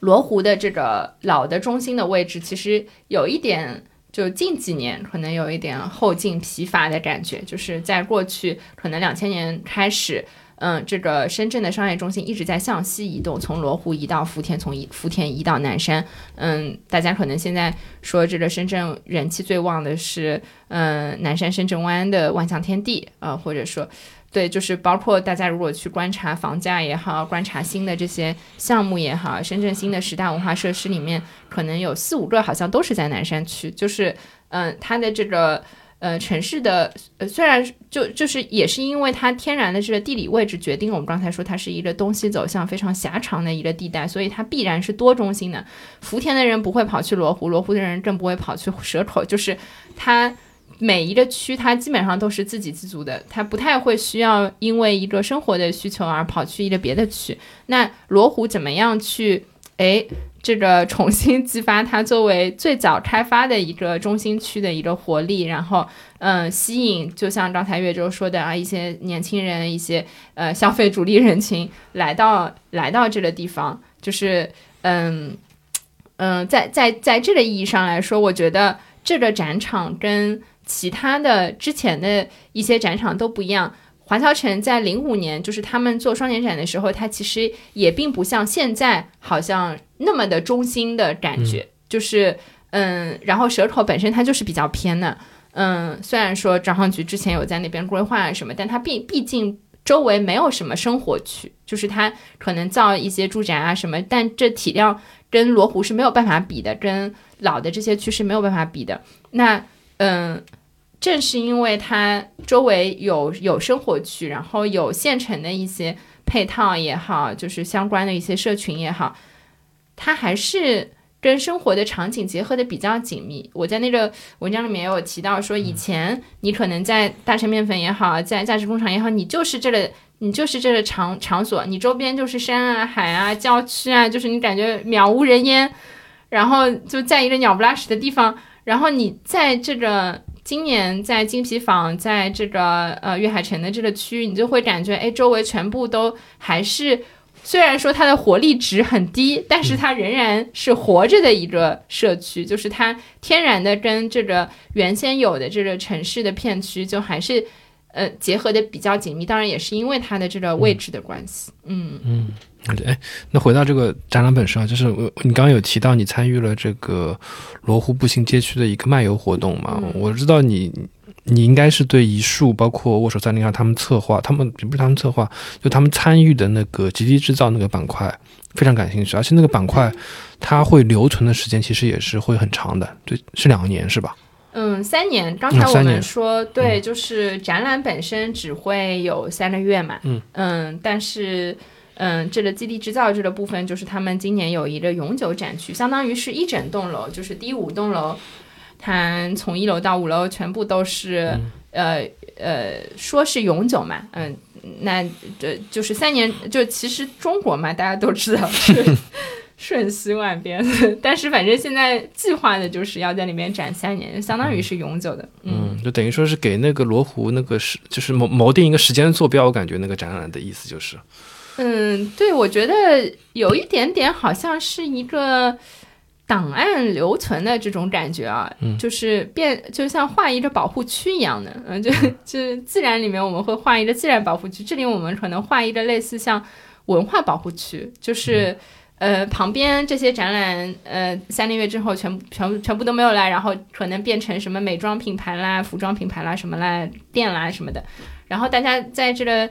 罗湖的这个老的中心的位置，其实有一点。就近几年可能有一点后劲疲乏的感觉，就是在过去可能两千年开始，嗯，这个深圳的商业中心一直在向西移动，从罗湖移到福田，从福田移到南山。嗯，大家可能现在说这个深圳人气最旺的是，嗯，南山深圳湾的万象天地啊，或者说，对，就是包括大家如果去观察房价也好，观察新的这些项目也好，深圳新的十大文化设施里面，可能有四五个好像都是在南山区，就是嗯，它的这个。呃，城市的呃，虽然就就是也是因为它天然的这个地理位置决定，我们刚才说它是一个东西走向非常狭长的一个地带，所以它必然是多中心的。福田的人不会跑去罗湖，罗湖的人更不会跑去蛇口，就是它每一个区它基本上都是自给自足的，它不太会需要因为一个生活的需求而跑去一个别的区。那罗湖怎么样去？哎。这个重新激发它作为最早开发的一个中心区的一个活力，然后嗯，吸引就像刚才岳州说的啊，一些年轻人，一些呃消费主力人群来到来到这个地方，就是嗯嗯，在在在这个意义上来说，我觉得这个展场跟其他的之前的一些展场都不一样。华侨城在零五年就是他们做双年展的时候，它其实也并不像现在好像那么的中心的感觉，就是嗯，然后蛇口本身它就是比较偏的，嗯，虽然说招商局之前有在那边规划啊什么，但它毕毕竟周围没有什么生活区，就是它可能造一些住宅啊什么，但这体量跟罗湖是没有办法比的，跟老的这些区是没有办法比的，那嗯。正是因为它周围有有生活区，然后有现成的一些配套也好，就是相关的一些社群也好，它还是跟生活的场景结合的比较紧密。我在那个文章里面也有提到说，以前你可能在大成面粉也好，在价值工厂也好，你就是这个，你就是这个场场所，你周边就是山啊、海啊、郊区啊，就是你感觉渺无人烟，然后就在一个鸟不拉屎的地方，然后你在这个。今年在金皮坊，在这个呃粤海城的这个区域，你就会感觉，哎，周围全部都还是，虽然说它的活力值很低，但是它仍然是活着的一个社区，就是它天然的跟这个原先有的这个城市的片区，就还是呃结合的比较紧密。当然也是因为它的这个位置的关系，嗯嗯。哎，那回到这个展览本身啊，就是我你刚刚有提到你参与了这个罗湖步行街区的一个漫游活动嘛？我知道你你应该是对一树，包括握手三零二他们策划，他们不是他们策划，就他们参与的那个极地制造那个板块非常感兴趣，而且那个板块它会留存的时间其实也是会很长的，对，是两年是吧？嗯，三年。刚才我们说对，就是展览本身只会有三个月嘛。嗯嗯，但是。嗯，这个基地制造这个部分，就是他们今年有一个永久展区，相当于是一整栋楼，就是第五栋楼，它从一楼到五楼全部都是，呃呃，说是永久嘛，嗯，那这就是三年，就其实中国嘛，大家都知道是瞬息万变，但是反正现在计划的就是要在里面展三年，相当于是永久的，嗯，就等于说是给那个罗湖那个时，就是谋谋定一个时间坐标，我感觉那个展览的意思就是。嗯，对，我觉得有一点点好像是一个档案留存的这种感觉啊，就是变就像画一个保护区一样的，嗯，就 就自然里面我们会画一个自然保护区，这里我们可能画一个类似像文化保护区，就是呃旁边这些展览呃三个月之后全部全部全部都没有了，然后可能变成什么美妆品牌啦、服装品牌啦、什么啦店啦什么的，然后大家在这个。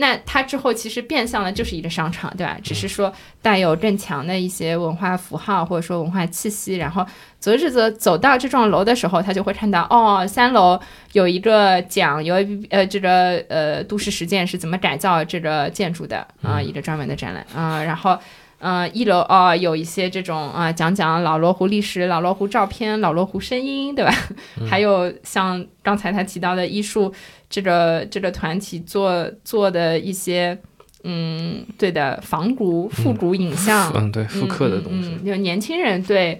那它之后其实变相的就是一个商场，对吧？只是说带有更强的一些文化符号或者说文化气息。然后择日则走到这幢楼的时候，他就会看到哦，三楼有一个讲有呃这个呃都市实践是怎么改造这个建筑的啊，一个专门的展览啊。然后嗯，一楼哦有一些这种啊讲讲老罗湖历史、老罗湖照片、老罗湖声音，对吧？还有像刚才他提到的艺术。这个这个团体做做的一些，嗯，对的，仿古复古影像，嗯，对，复刻的东西，就年轻人对，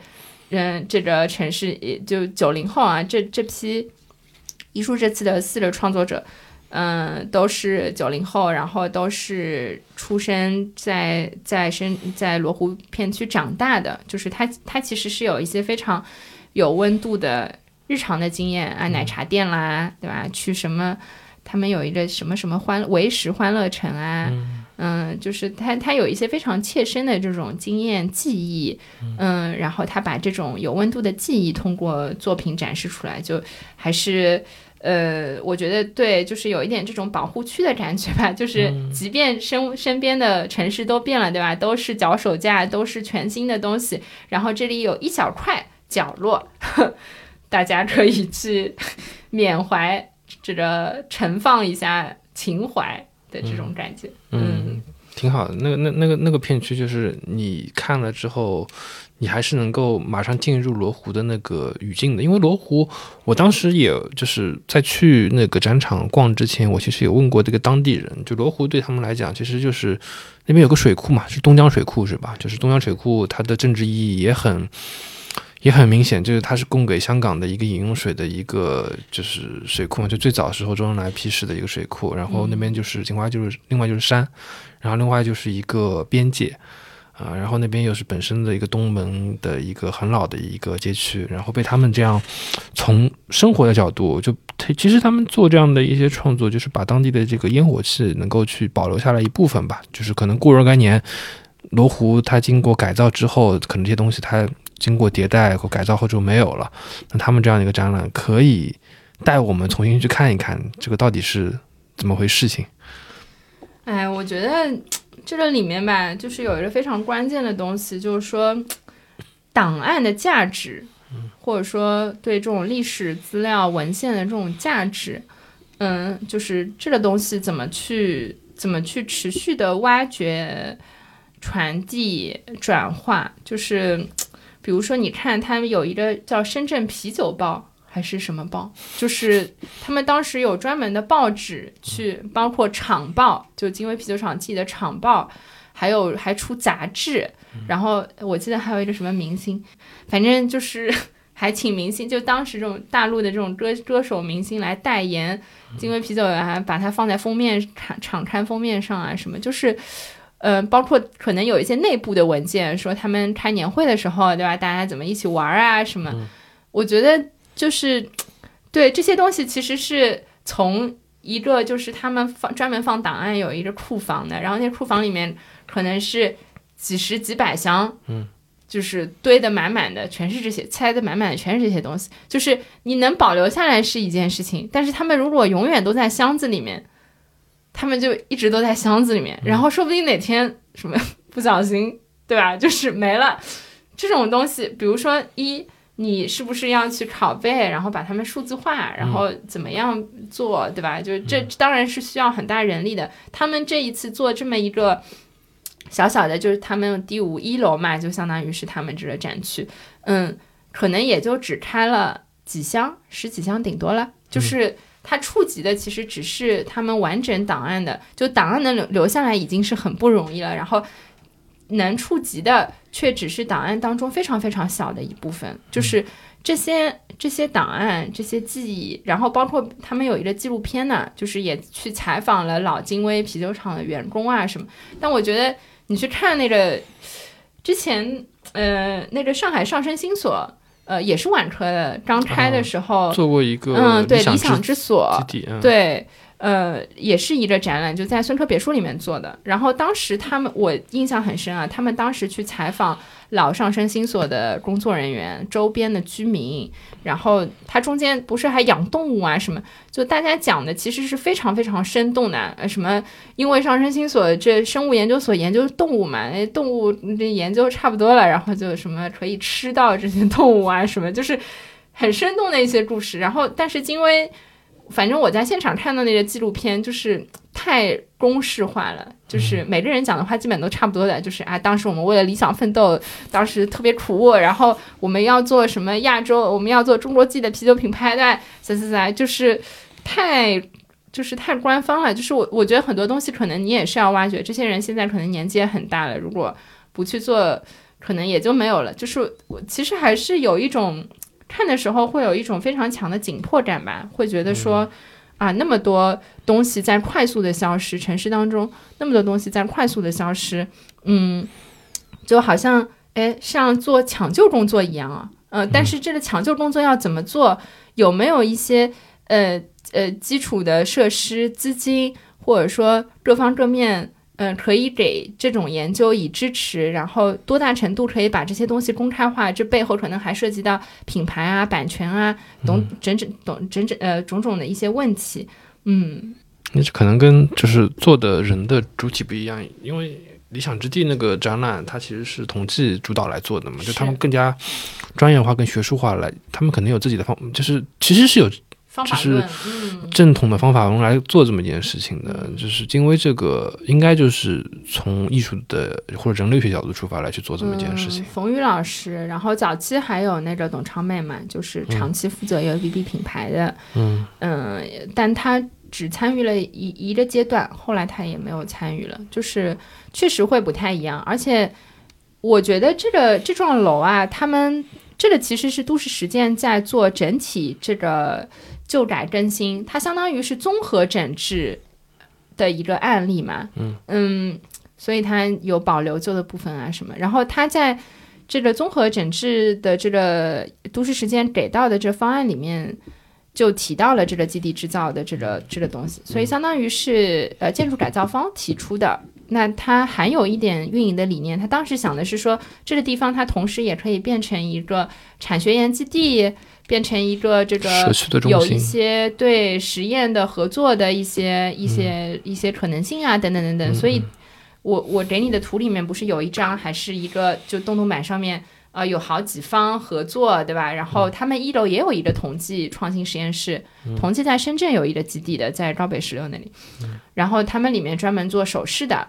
嗯，这个城市，就九零后啊，这这批艺术这次的四个创作者，嗯，都是九零后，然后都是出生在在深在罗湖片区长大的，就是他他其实是有一些非常有温度的。日常的经验啊，奶茶店啦，对吧？去什么他们有一个什么什么欢为时欢乐城啊，嗯，就是他他有一些非常切身的这种经验记忆，嗯，然后他把这种有温度的记忆通过作品展示出来，就还是。呃，我觉得对，就是有一点这种保护区的感觉吧，就是即便身身边的城市都变了，对吧？都是脚手架，都是全新的东西，然后这里有一小块角落，大家可以去 缅怀，这个盛放一下情怀的这种感觉，嗯，挺好的。那个那那个那个片区，就是你看了之后。你还是能够马上进入罗湖的那个语境的，因为罗湖，我当时也就是在去那个展场逛之前，我其实有问过这个当地人，就罗湖对他们来讲，其实就是那边有个水库嘛，是东江水库是吧？就是东江水库，它的政治意义也很也很明显，就是它是供给香港的一个饮用水的一个就是水库嘛，就最早时候周恩来批示的一个水库，然后那边就是另外就是另外就是山，然后另外就是一个边界。啊，然后那边又是本身的一个东门的一个很老的一个街区，然后被他们这样从生活的角度，就其实他们做这样的一些创作，就是把当地的这个烟火气能够去保留下来一部分吧。就是可能过若干年，罗湖它经过改造之后，可能这些东西它经过迭代和改造后就没有了。那他们这样的一个展览，可以带我们重新去看一看这个到底是怎么回事情。哎，我觉得。这个里面吧，就是有一个非常关键的东西，就是说档案的价值，或者说对这种历史资料文献的这种价值，嗯，就是这个东西怎么去怎么去持续的挖掘、传递、转化，就是比如说，你看他们有一个叫《深圳啤酒报》。还是什么报？就是他们当时有专门的报纸去，包括厂报，就金威啤酒厂自己的厂报，还有还出杂志。然后我记得还有一个什么明星，反正就是 还请明星，就当时这种大陆的这种歌歌手明星来代言金威啤酒，还把它放在封面厂厂刊封面上啊什么。就是，嗯，包括可能有一些内部的文件，说他们开年会的时候，对吧？大家怎么一起玩啊什么？我觉得。就是，对这些东西其实是从一个就是他们放专门放档案有一个库房的，然后那库房里面可能是几十几百箱，嗯，就是堆得满满的，全是这些，塞得满满的全是这些东西。就是你能保留下来是一件事情，但是他们如果永远都在箱子里面，他们就一直都在箱子里面，然后说不定哪天什么 不小心，对吧？就是没了这种东西，比如说一。你是不是要去拷贝，然后把它们数字化，然后怎么样做，对吧？就这当然是需要很大人力的。他们这一次做这么一个小小的，就是他们第五一楼嘛，就相当于是他们这个展区，嗯，可能也就只开了几箱，十几箱顶多了。就是它触及的其实只是他们完整档案的，就档案能留留下来已经是很不容易了。然后。能触及的却只是档案当中非常非常小的一部分，就是这些这些档案、这些记忆，然后包括他们有一个纪录片呢，就是也去采访了老金威啤酒厂的员工啊什么。但我觉得你去看那个之前，呃，那个上海上升新所，呃，也是晚科的，刚开的时候做过一个，嗯，对，理想之所，对。呃，也是一个展览，就在孙科别墅里面做的。然后当时他们，我印象很深啊，他们当时去采访老上升新所的工作人员、周边的居民。然后他中间不是还养动物啊什么？就大家讲的其实是非常非常生动的。呃，什么？因为上升新所这生物研究所研究动物嘛，那动物这研究差不多了，然后就什么可以吃到这些动物啊什么，就是很生动的一些故事。然后，但是因为。反正我在现场看到那个纪录片，就是太公式化了，就是每个人讲的话基本都差不多的，就是啊，当时我们为了理想奋斗，当时特别苦，然后我们要做什么亚洲，我们要做中国自己的啤酒品牌，对，噻噻噻，就是太就是太官方了，就是我我觉得很多东西可能你也是要挖掘，这些人现在可能年纪也很大了，如果不去做，可能也就没有了，就是我其实还是有一种。看的时候会有一种非常强的紧迫感吧，会觉得说，啊，那么多东西在快速的消失，城市当中那么多东西在快速的消失，嗯，就好像哎像做抢救工作一样啊，呃，但是这个抢救工作要怎么做？有没有一些呃呃基础的设施、资金，或者说各方各面。嗯，可以给这种研究以支持，然后多大程度可以把这些东西公开化？这背后可能还涉及到品牌啊、版权啊，等整整等整整呃种种的一些问题。嗯，那可能跟就是做的人的主体不一样，因为理想之地那个展览，它其实是统计主导来做的嘛，就他们更加专业化、更学术化来，他们肯定有自己的方，就是其实是有。就是正统的方法用来做这么一件事情的，就是金威这个应该就是从艺术的或者人类学角度出发来去做这么一件事情。冯宇老师，然后早期还有那个董超妹嘛，就是长期负责 U B B 品牌的，嗯嗯，但他只参与了一一个阶段，后来他也没有参与了，就是确实会不太一样。而且我觉得这个这幢楼啊，他们这个其实是都市实践在做整体这个。旧改更新，它相当于是综合整治的一个案例嘛，嗯嗯，所以它有保留旧的部分啊什么。然后它在这个综合整治的这个都市时间给到的这方案里面，就提到了这个基地制造的这个这个东西，所以相当于是呃建筑改造方提出的。那它还有一点运营的理念，他当时想的是说，这个地方它同时也可以变成一个产学研基地。变成一个这个有一些对实验的合作的一些一些一些可能性啊，等等等等。所以，我我给你的图里面不是有一张，还是一个就动图板上面呃有好几方合作，对吧？然后他们一楼也有一个同济创新实验室，同济在深圳有一个基地的，在高北十六那里。然后他们里面专门做首饰的，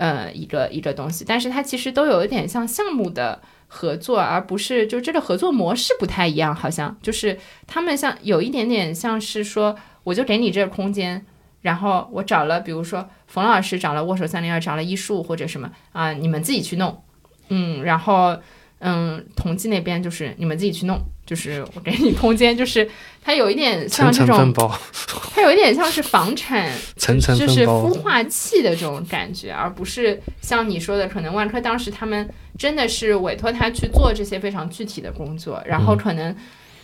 呃，一个一个东西，但是它其实都有一点像项目的。合作，而不是就这个合作模式不太一样，好像就是他们像有一点点像是说，我就给你这个空间，然后我找了，比如说冯老师找了握手三零二，找了艺术或者什么啊，你们自己去弄，嗯，然后嗯，统计那边就是你们自己去弄。就是我给你空间，就是它有一点像这种，它有一点像是房产，就是孵化器的这种感觉，而不是像你说的，可能万科当时他们真的是委托他去做这些非常具体的工作，然后可能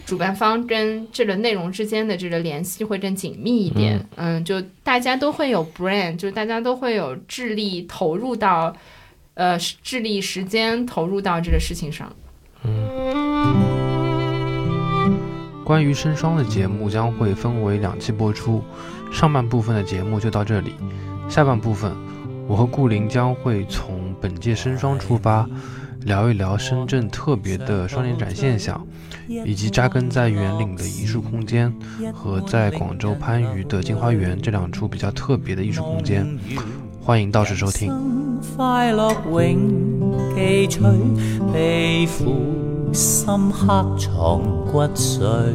主办方跟这个内容之间的这个联系会更紧密一点，嗯，就大家都会有 brand，就大家都会有智力投入到，呃，智力时间投入到这个事情上，嗯。关于生双的节目将会分为两期播出，上半部分的节目就到这里，下半部分我和顾林将会从本届生双出发，聊一聊深圳特别的双年展现象，以及扎根在园岭的艺术空间和在广州番禺的金花园这两处比较特别的艺术空间，欢迎到时收听。深刻藏骨髓。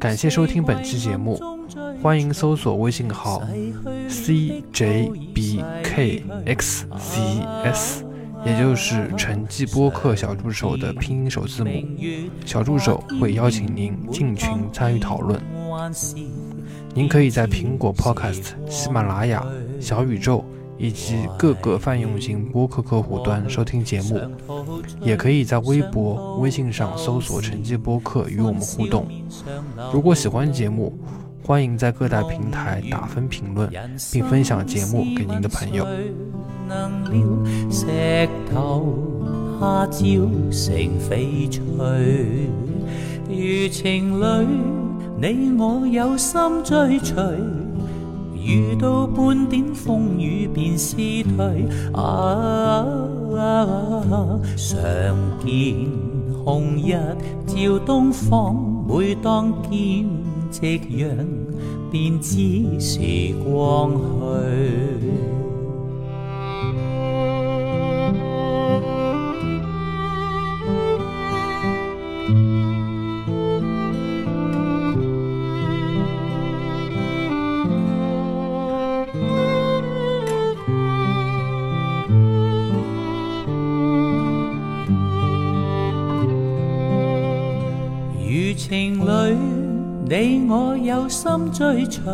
感谢收听本期节目，欢迎搜索微信号 cjbkxcs，也就是陈记播客小助手的拼音首字母。小助手会邀请您进群参与讨论。您可以在苹果 Podcast、喜马拉雅、小宇宙。以及各个泛用型播客客户端收听节目，也可以在微博、微信上搜索“成绩播客”与我们互动。如果喜欢节目，欢迎在各大平台打分、评论，并分享节目给您的朋友。你我有心追随遇到半点风雨便思退，啊！常见红日照东方，每当见夕阳，便知时光去。心追随，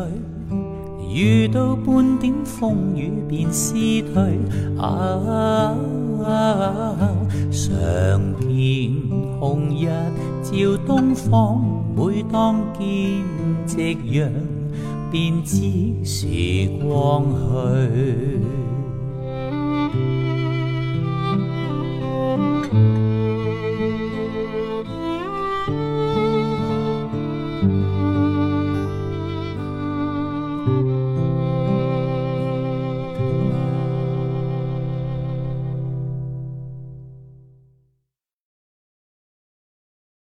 遇到半点风雨便思退。啊，常见红日照东方，每当见夕阳，便知时光去。